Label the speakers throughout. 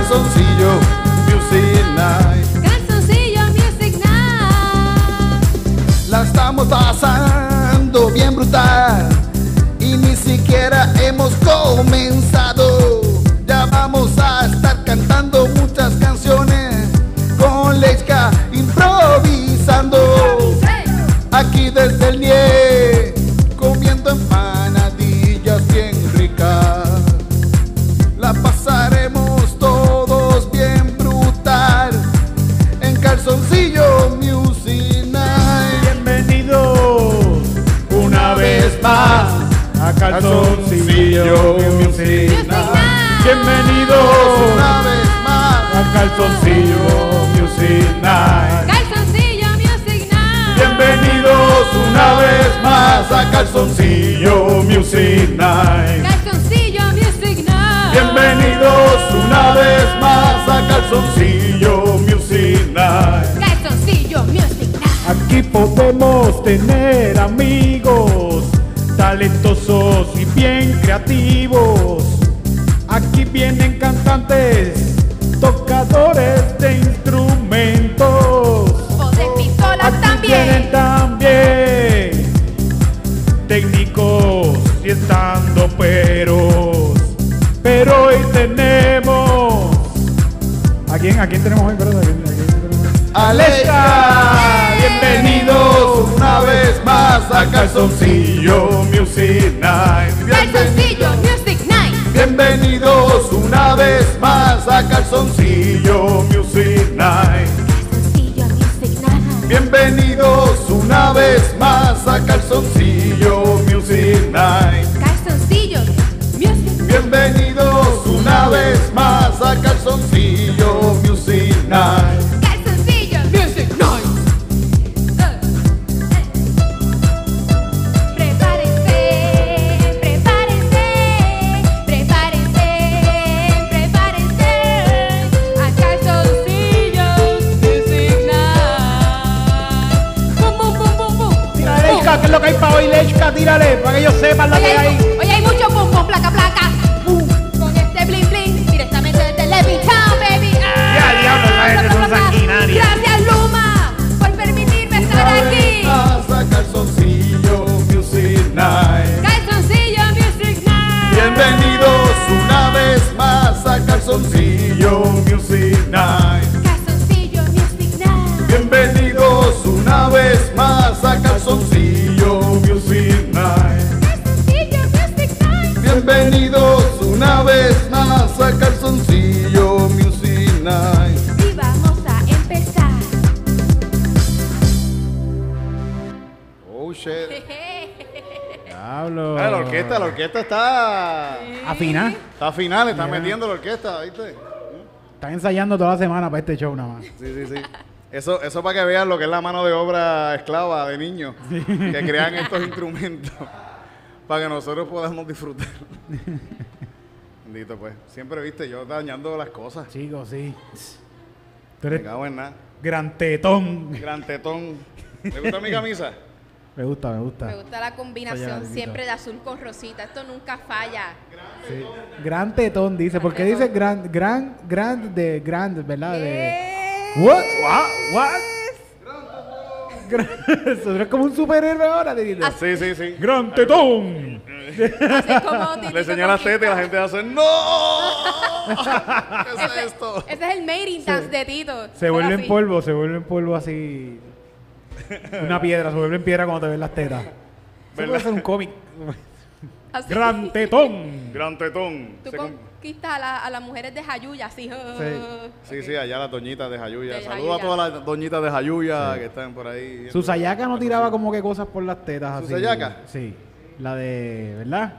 Speaker 1: Calzoncillo calzoncillo Music
Speaker 2: Music Night.
Speaker 3: Night. Bienvenidos Una vez más. a calzoncillo Music Night.
Speaker 2: Calzoncillo Music Night.
Speaker 1: Bienvenidos una vez más a Calzoncillo Music Night. Calzoncillo Music Night. Bienvenidos una vez más a Calzoncillo Music Night.
Speaker 2: Calzoncillo Music Night.
Speaker 1: Aquí podemos tener amigos talentosos y bien creativos. Aquí vienen cantantes, tocadores de instrumentos.
Speaker 2: O de pistolas
Speaker 1: Aquí vienen
Speaker 2: también.
Speaker 1: también técnicos y estando peros. Pero hoy tenemos. ¿A quién? ¿A quién tenemos hoy? Perdón.
Speaker 3: Alexa, bienvenidos una vez más a
Speaker 1: Calzoncillo Music Night.
Speaker 2: Calzoncillo Music Night.
Speaker 3: Bienvenidos una vez más a
Speaker 1: Calzoncillo Music Night.
Speaker 2: Calzoncillo Music Night.
Speaker 3: Bienvenidos una vez más a
Speaker 1: Calzoncillo Music Night.
Speaker 2: Calzoncillo Music Night.
Speaker 3: Bienvenidos una vez más a Calzoncillo
Speaker 1: es lo que hay para hoy, Lechka? Tírale, para que ellos sepan la
Speaker 2: Hoy
Speaker 1: que
Speaker 2: hay, hoy hay mucho pum pum placa placa. Boom, Con este bling bling directamente desde Levittown, baby. Ah,
Speaker 1: Ya, diablo, esa gente son sanguinarias.
Speaker 2: Gracias Luma por permitirme estar aquí.
Speaker 3: Más a Calzoncillo Music Night.
Speaker 2: Calzoncillo Music Night.
Speaker 3: Bienvenidos una vez más a Calzoncillo Music Night. Bienvenidos una vez más a Calzoncillo Music Night.
Speaker 2: Y vamos a empezar.
Speaker 3: Oh shit.
Speaker 1: Diablo.
Speaker 3: Ah, la orquesta, la orquesta está.
Speaker 1: Afina.
Speaker 3: Está final, está metiendo la orquesta, ¿viste?
Speaker 1: Están ensayando toda la semana para este show nada más.
Speaker 3: Sí, sí, sí. Eso, eso para que vean lo que es la mano de obra esclava de niños que crean estos instrumentos para que nosotros podamos disfrutar. Bendito pues. Siempre viste yo dañando las cosas.
Speaker 1: Chicos, sí. Tú
Speaker 3: Me
Speaker 1: eres
Speaker 3: cago en nada.
Speaker 1: gran tetón.
Speaker 3: Gran tetón. ¿Te gusta mi camisa?
Speaker 1: Me gusta, me
Speaker 4: Me
Speaker 1: gusta.
Speaker 4: gusta la combinación siempre de azul con rosita. Esto nunca falla.
Speaker 1: Sí. Gran tetón dice, porque dice gran, gran, gran de grand, ¿verdad? De, what? What? What? Es como un superhéroe ahora, de
Speaker 3: Sí, sí, sí.
Speaker 1: Gran tetón.
Speaker 4: Así como Titito
Speaker 3: Le enseñó las tetas y la gente hace ¡No! ¿Qué es esto?
Speaker 4: Ese es el mating dance de Tito.
Speaker 1: Se
Speaker 4: Era
Speaker 1: vuelve en
Speaker 4: así.
Speaker 1: polvo, se vuelve en polvo así. Una piedra, se vuelve en piedra cuando te ven las tetas. Eso puede
Speaker 3: ¿Verdad?
Speaker 1: ser un cómic.
Speaker 4: Así.
Speaker 1: Gran tetón.
Speaker 3: Gran tetón.
Speaker 4: Tú conquistas a, la- a las mujeres de Jayuya, así.
Speaker 3: Sí, sí, allá las doñitas de Jayuya. Saludos a todas las doñitas de Jayuya que están por ahí.
Speaker 1: Su sayaca no tiraba como que cosas por las tetas así.
Speaker 3: ¿Su sayaca?
Speaker 1: Sí. La de, ¿verdad?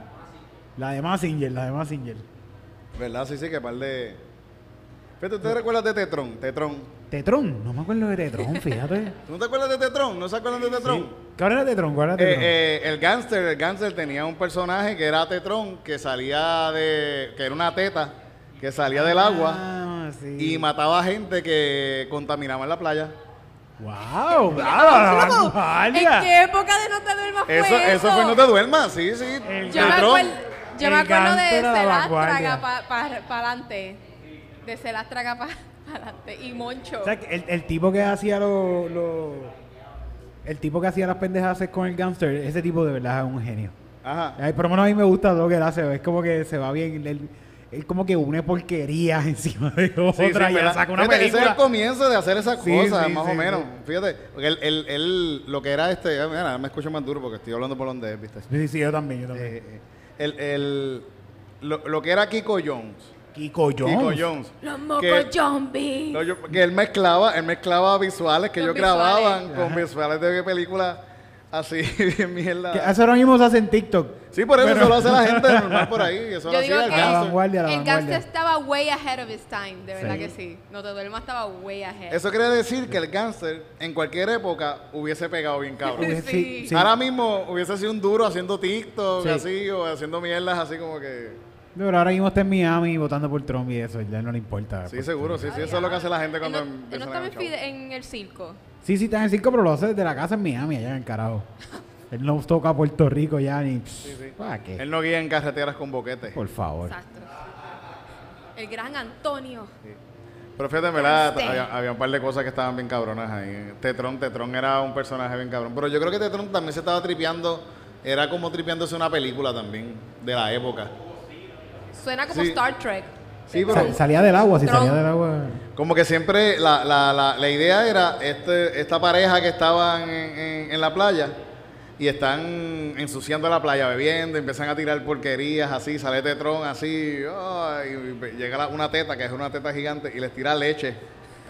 Speaker 1: La de Massinger, la de Massinger.
Speaker 3: ¿Verdad? Sí, sí, que par de... Fíjate, ¿ustedes recuerdan de Tetron? Tetron.
Speaker 1: Tetron, no me acuerdo de Tetron, fíjate.
Speaker 3: ¿Tú no te acuerdas de Tetron? ¿No se acuerdan de Tetron?
Speaker 1: ¿Cuál era Tetron? ¿Cuál era
Speaker 3: Eh,
Speaker 1: Tetron?
Speaker 3: eh, el gangster, el gangster tenía un personaje que era Tetron, que salía de, que era una teta, que salía del agua
Speaker 1: Ah, sí.
Speaker 3: y mataba gente que contaminaba en la playa.
Speaker 1: ¡Wow! ¡Ah, la
Speaker 4: ¿En qué época de no te duermas fue
Speaker 3: Eso,
Speaker 4: eso?
Speaker 3: fue no te duermas, sí, sí.
Speaker 1: El
Speaker 4: Yo me
Speaker 3: Tetron.
Speaker 4: acuerdo, yo me acuerdo de
Speaker 1: gánster a la
Speaker 4: Se las
Speaker 1: vanguardia.
Speaker 4: traga para adelante. De Se las traga para adelante. Y Moncho.
Speaker 1: O sea, que el, el tipo que hacía lo, lo- El tipo que hacía las pendejas con el gangster, ese tipo de verdad es un genio.
Speaker 3: Ajá.
Speaker 1: Ay, por lo menos a mí me gusta lo que él hace. Es como que se va bien. Él, él como que une porquerías encima de otra
Speaker 3: Sí, sí,
Speaker 1: y saca una
Speaker 3: Fíjate, Ese es el
Speaker 1: película.
Speaker 3: comienzo de hacer esas
Speaker 1: Sí,
Speaker 3: cosas,
Speaker 1: sí,
Speaker 3: más
Speaker 1: sí,
Speaker 3: o menos.
Speaker 1: sí.
Speaker 3: Fíjate, porque él, él, él- lo que era este, ah, mira, me escucho más duro porque estoy hablando por donde es, ¿viste?
Speaker 1: Sí, sí, yo también, yo también.
Speaker 3: Eh, eh, el, el- lo, lo que era Kiko Jones.
Speaker 1: Kiko Jones.
Speaker 3: Kiko Jones.
Speaker 4: Los mocos zombies.
Speaker 3: No, yo- que él mezclaba, él mezclaba visuales que
Speaker 4: Con
Speaker 3: ellos grababan
Speaker 4: visuales.
Speaker 3: con visuales de películas así, bien mierda.
Speaker 1: Que eso ahora mismo se hace en TikTok.
Speaker 3: Sí, por eso
Speaker 1: Pero-
Speaker 3: eso lo hace la gente normal por ahí. Eso
Speaker 4: Yo
Speaker 3: lo
Speaker 4: digo
Speaker 3: hacía el
Speaker 4: que
Speaker 1: La
Speaker 3: gangster.
Speaker 1: vanguardia, la
Speaker 4: el
Speaker 1: vanguardia.
Speaker 4: estaba way ahead of his time, de verdad
Speaker 1: Sí.
Speaker 4: que sí. No te duermas estaba way ahead.
Speaker 3: Eso quiere decir que el gangster en cualquier época hubiese pegado bien cabrón.
Speaker 1: Hubiese-
Speaker 4: sí.
Speaker 3: Ahora mismo hubiese sido un duro haciendo TikTok
Speaker 1: Sí.
Speaker 3: así o haciendo mierdas así como que...
Speaker 1: No, Pero ahora mismo está en Miami votando por Trump y eso, ya no le importa.
Speaker 3: Sí, seguro, sí, sí, eso es lo que hace la gente
Speaker 4: Él
Speaker 3: cuando
Speaker 4: no, él estaba en, el circo.
Speaker 1: Sí, sí, está en el circo, pero lo hace desde la casa en Miami, allá en el carajo. Él no toca a Puerto Rico ya ni.
Speaker 3: sí.
Speaker 1: ¿Para qué?
Speaker 3: Él no guía en carreteras con boquetes.
Speaker 1: Por favor.
Speaker 4: Exacto. El gran Antonio.
Speaker 3: Pero fíjate, verdad, había, había un par de cosas que estaban bien cabronas ahí. Tetron, Tetron era un personaje bien cabrón. Pero yo creo que Tetron también se estaba tripeando, era como tripeándose una película también, de la época.
Speaker 4: Suena como
Speaker 3: Sí.
Speaker 4: Star Trek.
Speaker 3: Sí, pero
Speaker 1: Sa- salía del agua, si salía del agua.
Speaker 3: como que siempre la, la, la, la idea era este, esta pareja que estaban en, en- en la playa y están ensuciando la playa, bebiendo, empiezan a tirar porquerías así, sale Tetron así, ay, y llega la- una teta, que es una teta gigante, y les tira leche.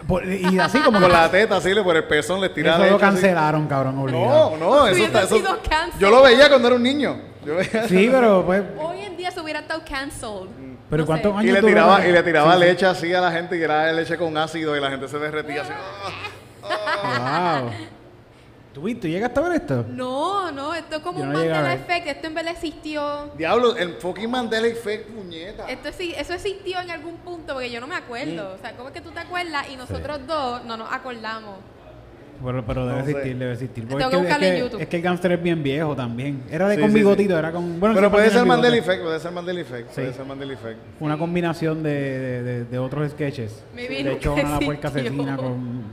Speaker 1: Por- y así como que.
Speaker 3: Con la teta así, le- por el pezón les tira
Speaker 1: Eso
Speaker 3: leche.
Speaker 1: lo
Speaker 3: así.
Speaker 1: cancelaron, cabrón, obligado.
Speaker 3: No, no, eso,
Speaker 4: Hubiese
Speaker 3: está, eso-
Speaker 4: sido cancel.
Speaker 3: Yo lo veía cuando era un niño. Yo veía-
Speaker 1: Sí, pero pues.
Speaker 4: Hoy en día se hubiera estado cancelled.
Speaker 1: Pero
Speaker 4: No
Speaker 1: ¿cuántos
Speaker 4: sé.
Speaker 1: años
Speaker 3: y le tiraba, y le tiraba
Speaker 1: Sí, sí.
Speaker 3: leche así a la gente y era leche con ácido y la gente se derretía así.
Speaker 1: Wow. ¿Tú, ¿Tú llegaste a ver esto?
Speaker 4: No, no, esto es como
Speaker 1: Yo
Speaker 4: un
Speaker 1: no
Speaker 4: Mandela. Effect. Esto en verdad existió.
Speaker 3: Diablo, el fucking Mandela Effect, puñeta.
Speaker 4: Esto sí, eso existió en algún punto porque yo no me acuerdo. O sea, ¿cómo es que tú te acuerdas y nosotros dos no nos acordamos?
Speaker 1: Pero, pero debe
Speaker 3: No sé.
Speaker 1: existir, debe existir.
Speaker 4: Tengo
Speaker 1: Porque
Speaker 4: que
Speaker 1: es,
Speaker 4: buscarlo en
Speaker 1: que,
Speaker 4: YouTube.
Speaker 1: es que el gángster es bien viejo también. Era de
Speaker 3: Sí,
Speaker 1: con
Speaker 3: sí,
Speaker 1: bigotito,
Speaker 3: sí.
Speaker 1: era con. Bueno,
Speaker 3: Pero puede ser Mandela. Effect, puede ser Mandela Effect,
Speaker 1: Sí.
Speaker 3: puede ser Mandela Effect.
Speaker 1: Una combinación de, de, de- de otros sketches.
Speaker 4: Maybe
Speaker 1: de
Speaker 4: nunca
Speaker 1: hecho, una puerca
Speaker 4: existió.
Speaker 1: asesina con.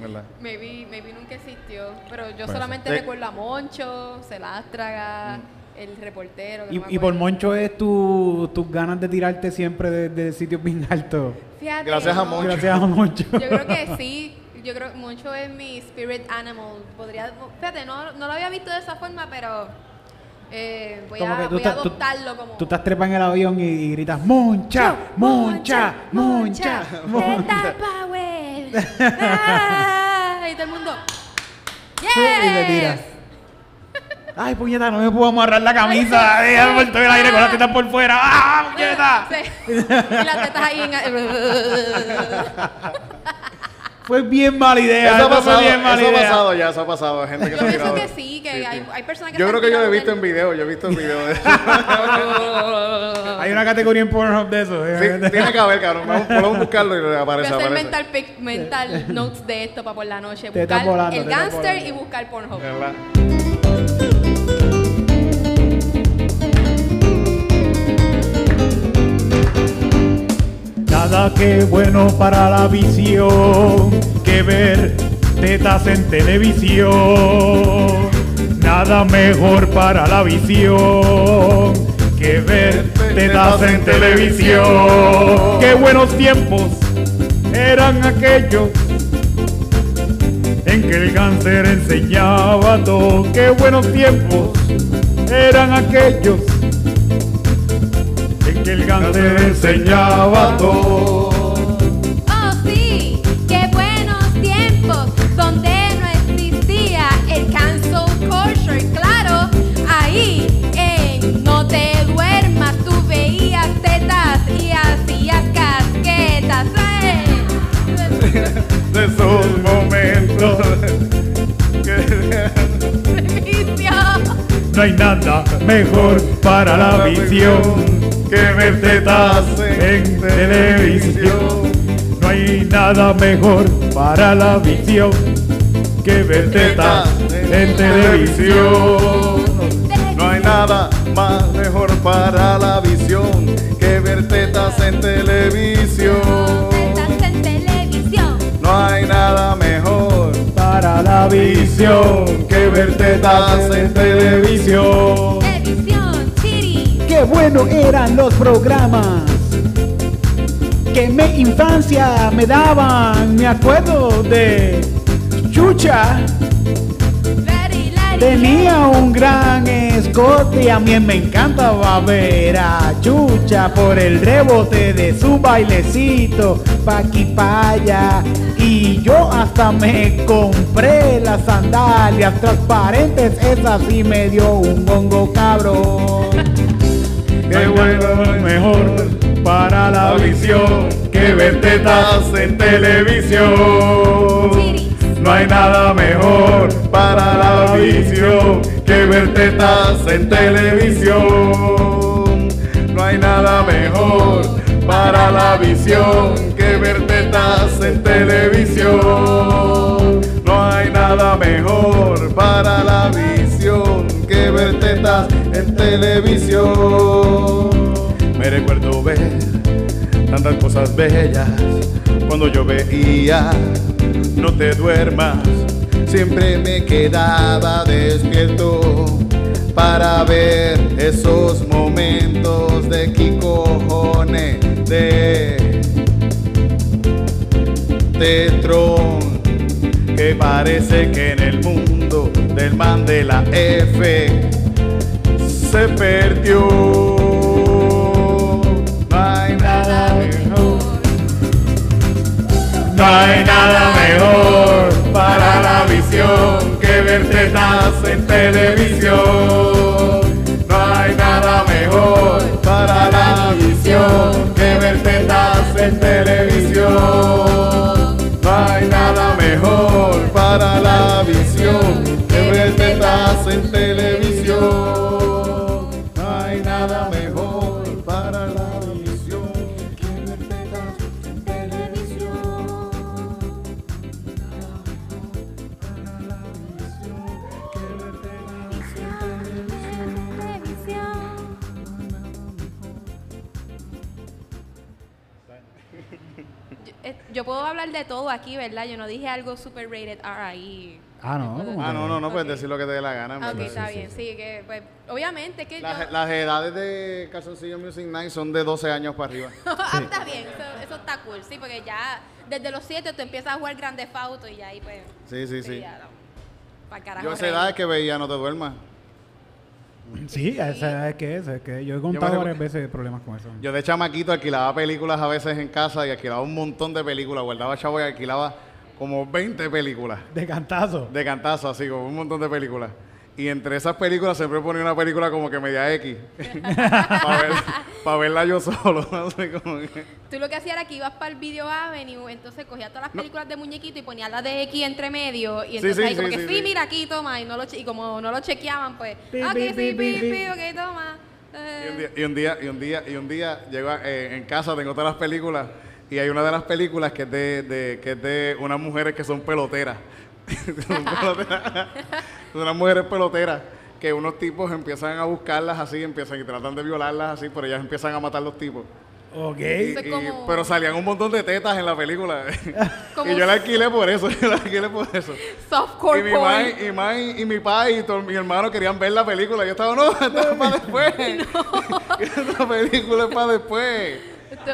Speaker 3: ¿Verdad?
Speaker 4: Maybe, maybe nunca existió. Pero yo solamente recuerdo a Moncho, Celástraga, el reportero. que
Speaker 1: Y,
Speaker 4: no me
Speaker 1: y por. Moncho es tu, tus ganas de tirarte siempre de, de sitios bien altos.
Speaker 4: Fíjate,
Speaker 3: Gracias a. Moncho.
Speaker 1: Gracias a Moncho.
Speaker 4: Yo creo que sí. Yo creo que Moncho es mi spirit animal. Podría, fíjate, no, no lo había visto de esa forma, pero eh, voy, a,
Speaker 1: tú
Speaker 4: voy a
Speaker 1: estás- tú-
Speaker 4: adoptarlo como.
Speaker 1: Tú estás trepa en el avión y, y gritas Moncha, Moncha, Moncha.
Speaker 4: Zeta Power. Ah, y todo el mundo.
Speaker 1: Y le tiras.
Speaker 4: Yes.
Speaker 1: Ay, puñeta, no me puedo amarrar la camisa. Déjame por todo el aire con las tetas por fuera. ¡Ah, puñeta!
Speaker 4: Sí. Y las tetas ahí en.
Speaker 1: Fue bien mala idea.
Speaker 3: Eso ha
Speaker 1: fue
Speaker 3: pasado,
Speaker 1: bien mala
Speaker 3: eso ha
Speaker 1: idea.
Speaker 3: pasado ya, eso ha pasado. Gente que
Speaker 4: Yo
Speaker 3: se ha
Speaker 4: pienso
Speaker 3: tirado.
Speaker 4: que sí, que
Speaker 3: Sí,
Speaker 4: hay,
Speaker 3: sí.
Speaker 4: hay personas que
Speaker 3: Yo creo que yo lo he visto en video, yo he visto en video de eso.
Speaker 1: Hay una categoría en Pornhub de eso.
Speaker 3: Sí, tiene que haber, cabrón. Vamos, podemos buscarlo y le
Speaker 4: Voy
Speaker 3: aparece,
Speaker 4: a hacer
Speaker 3: aparece.
Speaker 4: mental, pic- mental notes de esto para por la noche. Buscar
Speaker 1: volando,
Speaker 4: el gangster y buscar Pornhub.
Speaker 3: ¿Verdad?
Speaker 1: Nada que bueno para la visión que ver tetas en televisión. Nada mejor para la visión que ver tetas en televisión. Qué buenos tiempos eran aquellos en que el cáncer enseñaba todo. Qué buenos tiempos eran aquellos te enseñaba todo.
Speaker 2: Oh, sí, qué buenos tiempos, donde no existía el cancel culture. Claro, ahí en No Te Duermas tú veías tetas y hacías casquetas. Eh. De esos momentos.
Speaker 1: no hay nada mejor para la visión que ver tetas en televisión. No hay nada mejor para la visión que ver tetas en televisión.
Speaker 3: No hay nada más mejor para la visión que ver tetas en televisión. No hay nada mejor
Speaker 1: Para la visión que ver tetas en televisión. Bueno eran los programas que mi infancia me daban. Me acuerdo de Chucha. Tenía un gran escote y a mí me encantaba ver a Chucha por el rebote de su bailecito pa' aquí. Y yo hasta me compré las sandalias transparentes, esas sí me dio un gongo cabrón. Qué bueno, mejor para la visión que ver tetas en televisión. No hay nada mejor para la visión que ver tetas en televisión. No hay nada mejor para la visión que ver tetas en televisión. No hay nada mejor
Speaker 3: para la visión en televisión.
Speaker 1: Me recuerdo ver
Speaker 3: Tantas cosas bellas cuando yo veía. No te duermas, siempre me quedaba despierto para ver esos momentos de Kikojones, de Tetron, que parece que en el mundo del man de la F se perdió. No hay nada mejor. No hay nada mejor para la visión que ver tetas en televisión. No hay nada mejor para la visión que ver tetas en televisión. No hay nada mejor para la visión. Que ver tetas en
Speaker 4: aquí, ¿verdad? Yo no dije algo super rated R ahí.
Speaker 1: Ah, no.
Speaker 3: Ah, no, no, no puedes
Speaker 4: Ok.
Speaker 3: decir lo que te dé la gana.
Speaker 4: Ok,
Speaker 3: verdad.
Speaker 4: está bien, sí, que pues obviamente que yo...
Speaker 3: Las, las edades de Calzoncillo Music Night son de 12 años para arriba.
Speaker 4: Ah, está bien, eso, eso está cool, sí, porque ya desde los 7 tú empiezas a jugar Grande Fauto y ya ahí pues...
Speaker 3: Sí, sí, sí.
Speaker 4: ya, no. Carajo,
Speaker 3: Yo a esa edad es que veía No te duermas.
Speaker 1: Sí, esa es que es, es que yo he contado varias veces problemas con eso.
Speaker 3: Yo de chamaquito alquilaba películas a veces en casa y alquilaba un montón de películas. Guardaba chavo y alquilaba como 20 películas.
Speaker 1: De cantazo.
Speaker 3: De cantazo, así como un montón de películas. Y entre esas películas siempre ponía una película como que media X. Para verla yo solo. no sé, como que-
Speaker 4: Tú lo que hacías era que ibas para el Video Avenue, entonces cogías todas las películas de muñequito y ponías la de X entre medio. Y entonces
Speaker 3: sí,
Speaker 4: ahí como
Speaker 3: sí,
Speaker 4: que
Speaker 3: sí,
Speaker 4: sí,
Speaker 3: sí.
Speaker 4: mira aquí, toma. Y, no lo che- y como no lo chequeaban, pues.
Speaker 1: Pi,
Speaker 4: ah,
Speaker 1: pi, pi,
Speaker 4: pi, ok, toma.
Speaker 3: Y un
Speaker 4: Eh,
Speaker 3: día, y un día, y un día, y un día llego a- eh, en casa, tengo todas las películas, y hay una de las películas que es de, de- que es de unas mujeres que son peloteras. Son peloteras. Unas mujeres peloteras que unos tipos empiezan a buscarlas así, empiezan y tratan de violarlas así, pero ellas empiezan a matar los tipos.
Speaker 1: Ok.
Speaker 3: Y-
Speaker 4: como-
Speaker 3: pero salían un montón de tetas en la película.
Speaker 4: Como-
Speaker 3: y yo la alquilé por eso, yo la alquilé por eso.
Speaker 4: softcore
Speaker 3: Y mi, y, mi padre y todo, mi hermano querían ver la película. Yo estaba, no, esto es para después. Esta película es para después.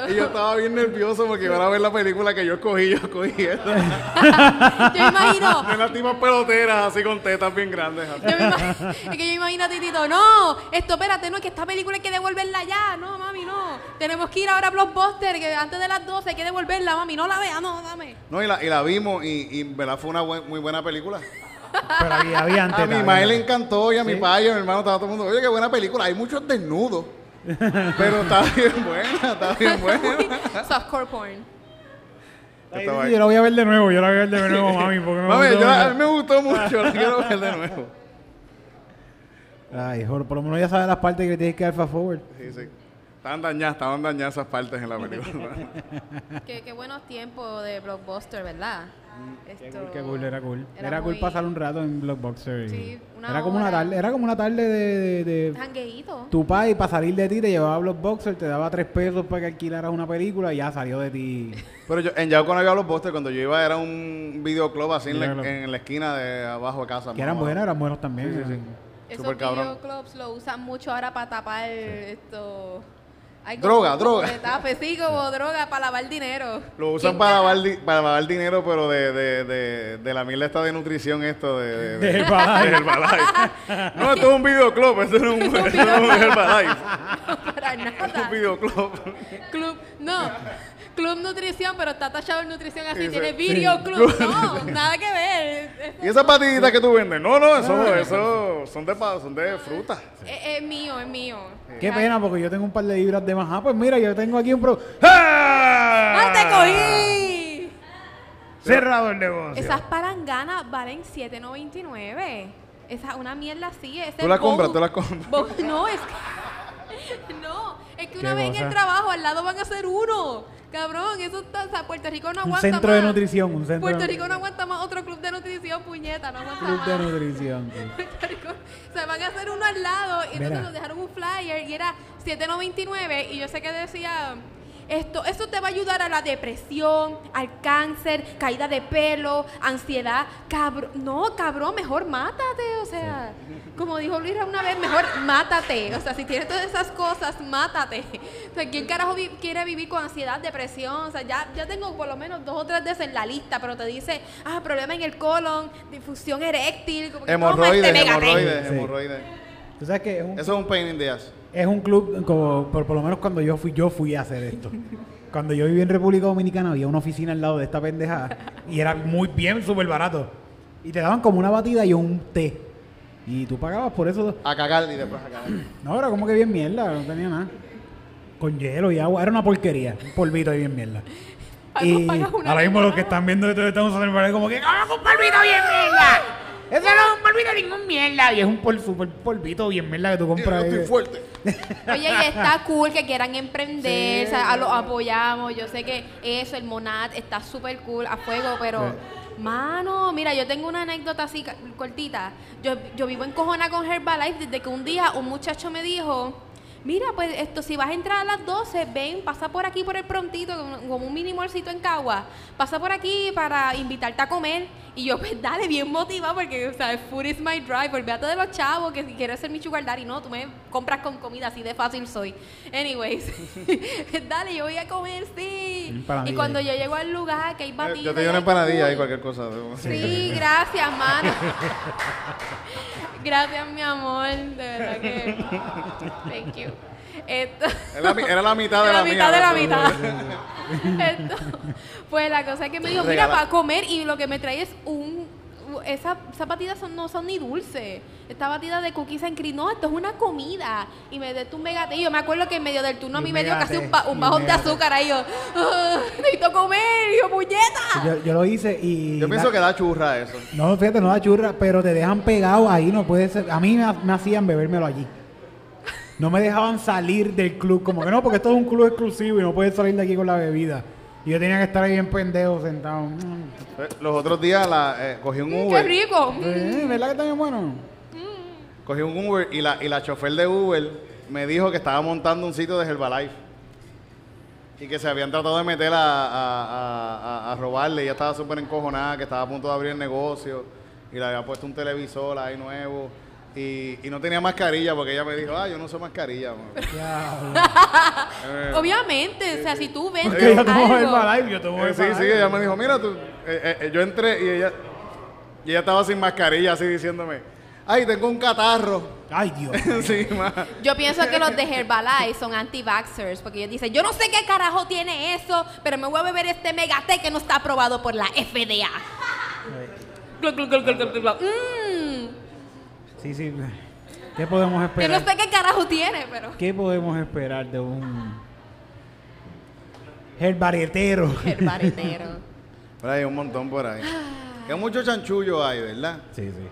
Speaker 3: Y yo estaba bien nervioso porque iban a ver la película que yo escogí. Yo escogí esta.
Speaker 4: Yo me imagino.
Speaker 3: De las tipas peloteras así con tetas bien grandes. así.
Speaker 4: Yo me imagino, es que yo imagino a Titito, no, esto espérate, no, es que esta película hay que devolverla ya, no, mami, no. Tenemos que ir ahora a Blockbuster, que antes de las 12 hay que devolverla, mami, no la vea, no, dame.
Speaker 3: No, y la, y la vimos y, y verdad fue una buen- muy buena película.
Speaker 1: Pero aquí había antes.
Speaker 3: A mi madre le encantó y a mi padre y a mi hermano estaba todo el mundo. Oye, qué buena película. Hay muchos desnudos. Pero está bien buena, está bien buena.
Speaker 4: Softcore porn.
Speaker 1: Ay. Yo la voy a ver de nuevo, yo la voy a ver de nuevo, mami. Porque me
Speaker 3: Mami,
Speaker 1: gustó
Speaker 3: yo- a mí me gustó mucho, la quiero ver de nuevo.
Speaker 1: Ay, joder, por lo menos ya sabes las partes que le tienes que dar fast forward.
Speaker 3: Sí, sí. Estaban dañadas, estaban dañadas esas partes en la película.
Speaker 4: Qué, qué buenos tiempos de blockbuster, ¿verdad?
Speaker 1: Qué
Speaker 4: Esto-
Speaker 1: cool, qué cool, era cool. Era,
Speaker 4: era
Speaker 1: cool
Speaker 4: muy-
Speaker 1: pasar un rato en Blockbuster. y-
Speaker 4: Sí, una
Speaker 1: era como una
Speaker 4: hora.
Speaker 1: tarde, era como una tarde de, de, de-
Speaker 4: Jangueíto.
Speaker 1: tu pai para salir de ti te llevaba a Blockbuster, te daba tres pesos para que alquilaras una película y ya salió de ti.
Speaker 3: Pero yo, en Yauco no había los posters. Cuando yo iba era un videoclub así en la,
Speaker 1: Videoclub.
Speaker 3: en la esquina de abajo de casa.
Speaker 1: Que eran
Speaker 3: más
Speaker 1: buenos, eran buenos también.
Speaker 3: Sí, sí, sí.
Speaker 4: Esos
Speaker 3: Super cabrón.
Speaker 4: videoclubs lo usan mucho ahora para tapar esto. Hay
Speaker 3: Droga,
Speaker 4: como
Speaker 3: droga.
Speaker 4: tape, sí, como droga para lavar dinero.
Speaker 3: Lo usan
Speaker 4: ¿Quién
Speaker 3: para lavar, di- para lavar dinero, pero de, de, de, de la mierda esta de nutrición, esto de, de,
Speaker 1: De Herbalife.
Speaker 3: de Herbalife. No, esto es un videoclub, esto no es un, esto no es un Herbalife.
Speaker 4: para
Speaker 3: Es un
Speaker 4: nada.
Speaker 3: videoclub.
Speaker 4: Club, no. Club Nutrición, pero está tachado en nutrición así.
Speaker 3: Sí,
Speaker 4: Tiene video
Speaker 3: Sí.
Speaker 4: club. No, nada que ver.
Speaker 3: ¿Y esas patitas que tú vendes? No, no, eso, eso son de, pa- son de fruta.
Speaker 4: es- es mío, es mío.
Speaker 1: Qué pena, porque yo tengo un par de libras de más. Ah, pues mira, yo tengo aquí un pro.
Speaker 4: ¡Ah, te cogí!
Speaker 1: Cerrado el negocio.
Speaker 4: Esas paranganas valen 7.99. Esa una mierda así. Ese
Speaker 3: Tú las
Speaker 4: bowl-
Speaker 3: compras, tú las compras.
Speaker 4: No, es que no, es que una vez en el trabajo al lado van a hacer uno. Cabrón, eso está, o sea, Puerto Rico no
Speaker 1: Un
Speaker 4: aguanta
Speaker 1: centro de
Speaker 4: más.
Speaker 1: nutrición, un centro
Speaker 4: Puerto
Speaker 1: de-
Speaker 4: Rico no aguanta más otro club de nutrición, puñeta, no aguanta
Speaker 1: Club
Speaker 4: más.
Speaker 1: de nutrición. sí.
Speaker 4: Puerto Rico, o sea, van a hacer uno al lado y entonces
Speaker 1: Mira.
Speaker 4: nos dejaron un flyer y era 7.99 y yo sé que decía esto, esto te va a ayudar a la depresión, al cáncer, caída de pelo, ansiedad, cabrón, no, cabrón, mejor mátate, o sea, como dijo Luis una vez, mejor mátate, o sea, si tienes todas esas cosas, mátate. O sea, ¿quién carajo vi- quiere vivir con ansiedad, depresión? O sea, ya, ya tengo por lo menos dos o tres veces en la lista, pero te dice, ah, problema en el colon, difusión eréctil, como que toma
Speaker 3: Hemorroides,
Speaker 4: este
Speaker 3: hemorroides,
Speaker 1: Sí.
Speaker 3: hemorroides.
Speaker 1: Tú sabes que es un,
Speaker 3: Eso es un pain in the ass.
Speaker 1: Es un club, como, por, por lo menos cuando yo fui, yo fui a hacer esto. Cuando yo viví en República Dominicana había una oficina al lado de esta pendejada y era muy bien, súper barato. Y te daban como una batida y un té. Y tú pagabas por eso.
Speaker 3: A cagar y después a cagar.
Speaker 1: No, era como que bien mierda, no tenía nada. Con hielo y agua, era una porquería, un polvito y bien mierda. Y ahora mismo los que están viendo esto estamos haciendo como que ¡Ah, un polvito bien mierda! Eso no es un polvito ningún mierda. Y es un pol, super polvito bien mierda que tú
Speaker 3: Yo
Speaker 1: compras.
Speaker 3: estoy
Speaker 1: ahí.
Speaker 3: fuerte.
Speaker 4: Oye, y está cool que quieran emprender,
Speaker 1: Sí.
Speaker 4: o sea, a lo apoyamos. Yo sé que eso, el Monat, está súper cool, a fuego, pero, mano, mira, yo tengo una anécdota así cortita. Yo, yo vivo en Cojona con Herbalife desde que un día un muchacho me dijo. Mira, pues esto, si vas a entrar a las 12, ven, pasa por aquí por el prontito, como, un mini molcito en Cagua. Pasa por aquí para invitarte a comer. Y yo, pues dale, bien motivada, porque, o sea, food is my drive. Olvídate de los chavos, que si quieres ser mi sugar daddy, no, tú me compras con comida, así de fácil soy. Anyways, dale, yo voy a comer, sí. Y cuando
Speaker 1: ahí.
Speaker 4: yo llego al lugar, que hay batida.
Speaker 3: Yo te doy una empanadilla
Speaker 4: cool.
Speaker 3: y cualquier cosa.
Speaker 4: Sí, gracias, mano. gracias, mi amor. De verdad que. Thank you. Esto.
Speaker 3: Era la, mi- era la mitad de la, mía.
Speaker 4: mitad de la mitad. Esto, pues la cosa es que me dijo, mira, para comer y lo que me trae es un... Esa, esas batidas son, no son ni dulces. Esta batida de cookies and cream, no, esto es una comida. Y me dio un megate. Y yo me acuerdo que en medio del turno a mí me dio casi un, ba- un bajón de azúcar. Ahí yo, "Ah, necesito comer. Y yo, puñeta.
Speaker 1: Yo, yo lo hice y.
Speaker 3: Yo pienso que da churra eso.
Speaker 1: No, fíjate, no da churra, pero te dejan pegado ahí, no puede ser. A mí me, me hacían bebérmelo allí. No me dejaban salir del club, como que no, porque esto es un club exclusivo y no puedes salir de aquí con la bebida. Y yo tenía que estar ahí en pendejo sentado. Mm.
Speaker 3: Eh, Los otros días la, eh, cogí un
Speaker 4: Mm, qué
Speaker 3: Uber.
Speaker 4: rico.
Speaker 1: Eh, ¿Verdad que está bien bueno?
Speaker 3: Cogí un Uber y la, y la chofer de Uber me dijo que estaba montando un sitio de Herbalife. Y que se habían tratado de meter a, a, a- a- a robarle. Ella estaba súper encojonada, que estaba a punto de abrir el negocio. Y le había puesto un televisor ahí nuevo. Y, y no tenía mascarilla porque ella me dijo, ah, yo no uso mascarilla. man".
Speaker 1: Diablo.
Speaker 3: Eh,
Speaker 4: Obviamente, o sea, si tú vendes
Speaker 1: Porque yo tomo
Speaker 4: algo...
Speaker 1: Herbalife, yo tomo
Speaker 3: eh, sí,
Speaker 1: Herbalife.
Speaker 3: sí, ella me dijo, mira, tú, eh, eh, yo entré y ella, y ella estaba sin mascarilla así diciéndome, ay, tengo un catarro.
Speaker 1: Ay, Dios.
Speaker 3: sí.
Speaker 4: Yo pienso que los de Herbalife son anti-vaxxers, porque ellos dicen, yo no sé qué carajo tiene eso, pero me voy a beber este megate que no está aprobado por la FDA. Gluc,
Speaker 1: Sí, sí. ¿Qué podemos
Speaker 4: yo no
Speaker 1: esperar?
Speaker 4: sé qué carajo tiene, pero...
Speaker 1: ¿Qué podemos esperar de un herbarietero?
Speaker 4: Herbaretero.
Speaker 3: Pero hay un montón por ahí. Que mucho chanchullo hay, ¿verdad?
Speaker 1: Sí, sí.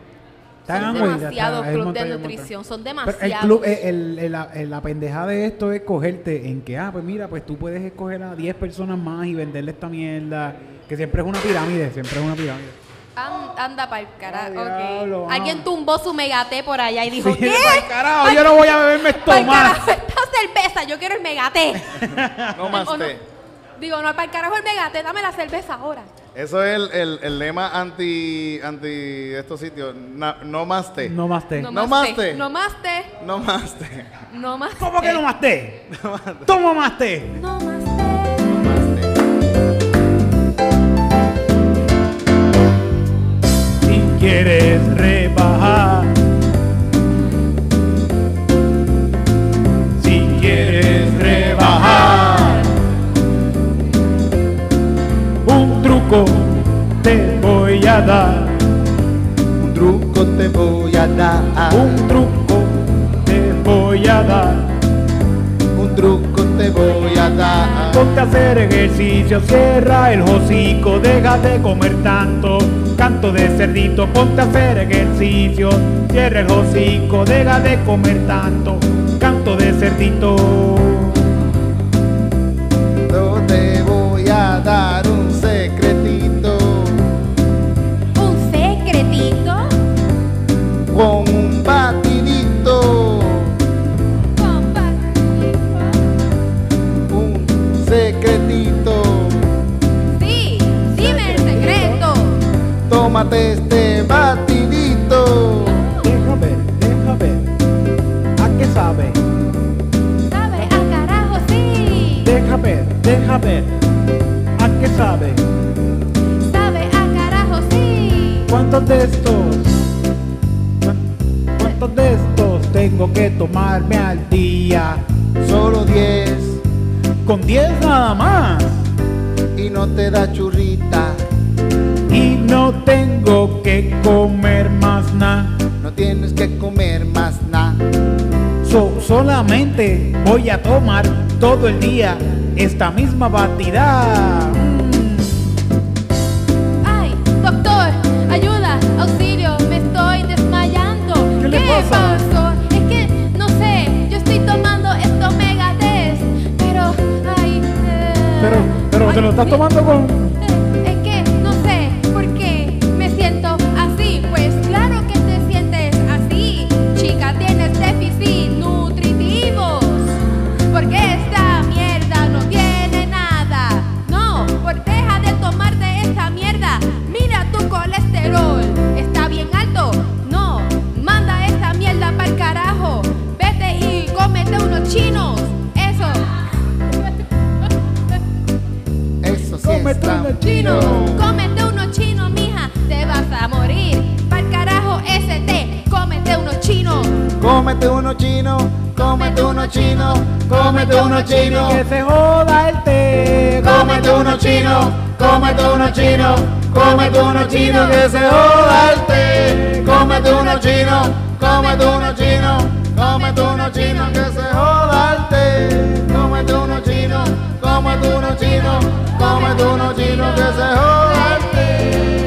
Speaker 1: Está en
Speaker 4: Son demasiados
Speaker 1: montaña,
Speaker 4: de nutrición, son
Speaker 1: Pero
Speaker 4: demasiados.
Speaker 1: el club, el, el- la, el- la pendeja de esto es cogerte en que, ah, pues mira, pues tú puedes escoger a 10 personas más y venderle esta mierda. Que siempre es una pirámide, siempre es una pirámide.
Speaker 4: An- anda para el carajo.
Speaker 1: Diablo.
Speaker 4: Alguien tumbó su megate por allá y dijo,
Speaker 1: Sí,
Speaker 4: ¿qué?
Speaker 1: carajo, yo no voy a beberme esto
Speaker 4: Pa'l
Speaker 1: más.
Speaker 4: carajo, esta cerveza, yo quiero el megate.
Speaker 3: No más
Speaker 4: no-
Speaker 3: té.
Speaker 4: Digo, no, para el carajo el megate, dame la cerveza ahora.
Speaker 3: Eso es el, el, el lema anti, anti estos sitios. Na- no más té.
Speaker 1: No más té.
Speaker 3: No más té.
Speaker 4: No más té.
Speaker 3: No más té.
Speaker 4: No más
Speaker 1: ¿Cómo
Speaker 4: té.
Speaker 1: que no más té? Toma más té.
Speaker 4: No más té.
Speaker 1: Quieres rebajar. Si quieres rebajar. Un truco te voy a dar.
Speaker 3: Un truco te voy a dar.
Speaker 1: Un truco te voy a dar. Ponte a hacer ejercicio, cierra el hocico, deja de comer tanto. Canto de cerdito, ponte a hacer ejercicio, cierra el hocico, deja de comer tanto. Canto de cerdito.
Speaker 3: Tómate este batidito.
Speaker 1: Deja ver, deja ver. ¿A qué sabe?
Speaker 4: ¿Sabe a carajo? Sí.
Speaker 1: Deja ver, deja ver. ¿A qué sabe?
Speaker 4: ¿Sabe a carajo? Sí.
Speaker 1: ¿Cuántos de estos? cuán- ¿Cuántos de estos tengo que tomarme al día?
Speaker 3: Solo 10
Speaker 1: Con 10 nada más.
Speaker 3: y no te da churrita.
Speaker 1: Y no solamente voy a tomar todo el día esta misma batida.
Speaker 4: Ay, doctor, ayuda, auxilio, me estoy desmayando.
Speaker 1: ¿Qué le pasa?
Speaker 4: pasó? Es que, no sé, yo estoy tomando esto megadez, pero, ay, eh,
Speaker 1: Pero, pero te lo estás tomando con...
Speaker 4: cómete
Speaker 3: uno chino.
Speaker 1: Que se joda el té.
Speaker 3: Cómete uno chino, cómete uno chino, cómete uno chino que se joda el té. Cómete uno chino, cómete uno chino, cómete uno chino que se joda el té. Cómete uno chino, cómete uno chino, cómete uno chino que se joda el té.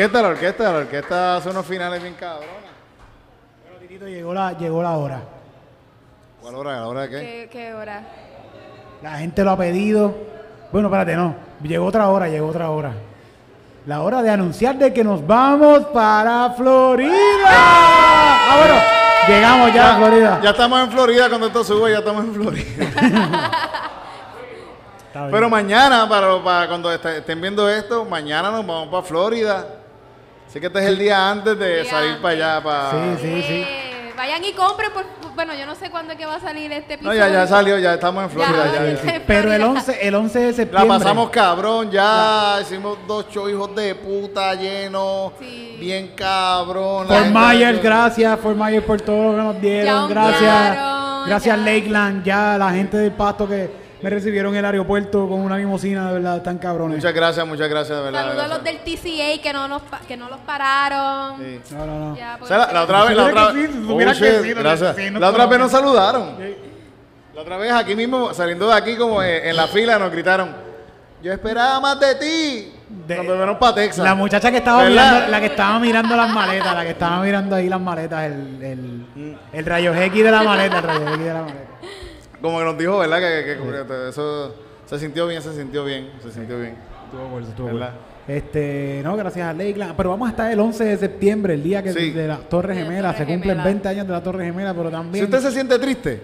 Speaker 3: Orquesta, la orquesta, la orquesta hace unos finales bien cabrones.
Speaker 1: Bueno, Titito, llegó la, llegó la hora.
Speaker 3: ¿Cuál hora? ¿La hora de qué?
Speaker 4: ¿Qué, qué hora?
Speaker 1: La gente lo ha pedido. Bueno, espérate, no. Llegó otra hora, llegó otra hora. La hora de anunciar de que nos vamos para Florida. Ah, bueno, llegamos ya a Florida.
Speaker 3: Ya estamos en Florida cuando esto sube, ya estamos en Florida.
Speaker 1: Está bien.
Speaker 3: Pero mañana, para, para cuando est- estén viendo esto, mañana nos vamos para Florida. Así que este es el día antes de
Speaker 4: Día
Speaker 3: salir para allá. Para...
Speaker 1: Sí, sí, sí.
Speaker 4: Eh, vayan y compren. Por, bueno, yo no sé cuándo es que va a salir este
Speaker 3: No,
Speaker 4: episodio.
Speaker 3: ya, ya salió, ya estamos en Florida.
Speaker 4: Ya,
Speaker 3: ya.
Speaker 4: ya.
Speaker 1: Sí, Pero el 11, el 11 de
Speaker 3: La
Speaker 1: septiembre.
Speaker 3: pasamos cabrón, ya hicimos dos shows hijos de puta llenos,
Speaker 4: Sí.
Speaker 3: bien cabrón. la
Speaker 1: Por
Speaker 3: gente-
Speaker 1: Mayer, gracias, por Mayer por todo lo que nos dieron. Gracias. Gracias
Speaker 4: ya.
Speaker 1: Lakeland, ya la gente del pasto que, me recibieron en el aeropuerto con una limusina, de verdad, tan cabrones.
Speaker 3: Muchas gracias, muchas gracias, de verdad.
Speaker 4: Saludos a los del TCA que no, nos, que no los pararon.
Speaker 3: Sí.
Speaker 1: No, no, no.
Speaker 4: Ya,
Speaker 3: O
Speaker 4: porque-
Speaker 3: sea, la, la otra vez, la otra vez. La otra vez nos saludaron. La otra vez aquí mismo, saliendo de aquí, como eh, en la fila, nos gritaron: Yo esperaba más de ti.
Speaker 1: De-
Speaker 3: cuando fueron para Texas.
Speaker 1: La muchacha que estaba
Speaker 3: ¿Verdad?
Speaker 1: mirando, la que estaba mirando las maletas, la que estaba mirando ahí las maletas, el, el, el rayo X de la maleta, el rayo X de la maleta.
Speaker 3: Como que nos dijo, ¿verdad? Que, que- que eso se sintió bien, se sintió bien, se sintió bien.
Speaker 1: Estuvo bueno, estuvo
Speaker 3: ¿Verdad?
Speaker 1: bueno. Este, no, gracias a Leigla. Pero vamos a estar el 11 de septiembre, el día que
Speaker 3: Sí.
Speaker 1: de las Torres Gemelas. Se
Speaker 4: Torres
Speaker 1: cumplen
Speaker 4: Gemelas.
Speaker 1: 20 años de la Torre Gemela, pero
Speaker 3: Si
Speaker 1: también.
Speaker 3: usted se siente triste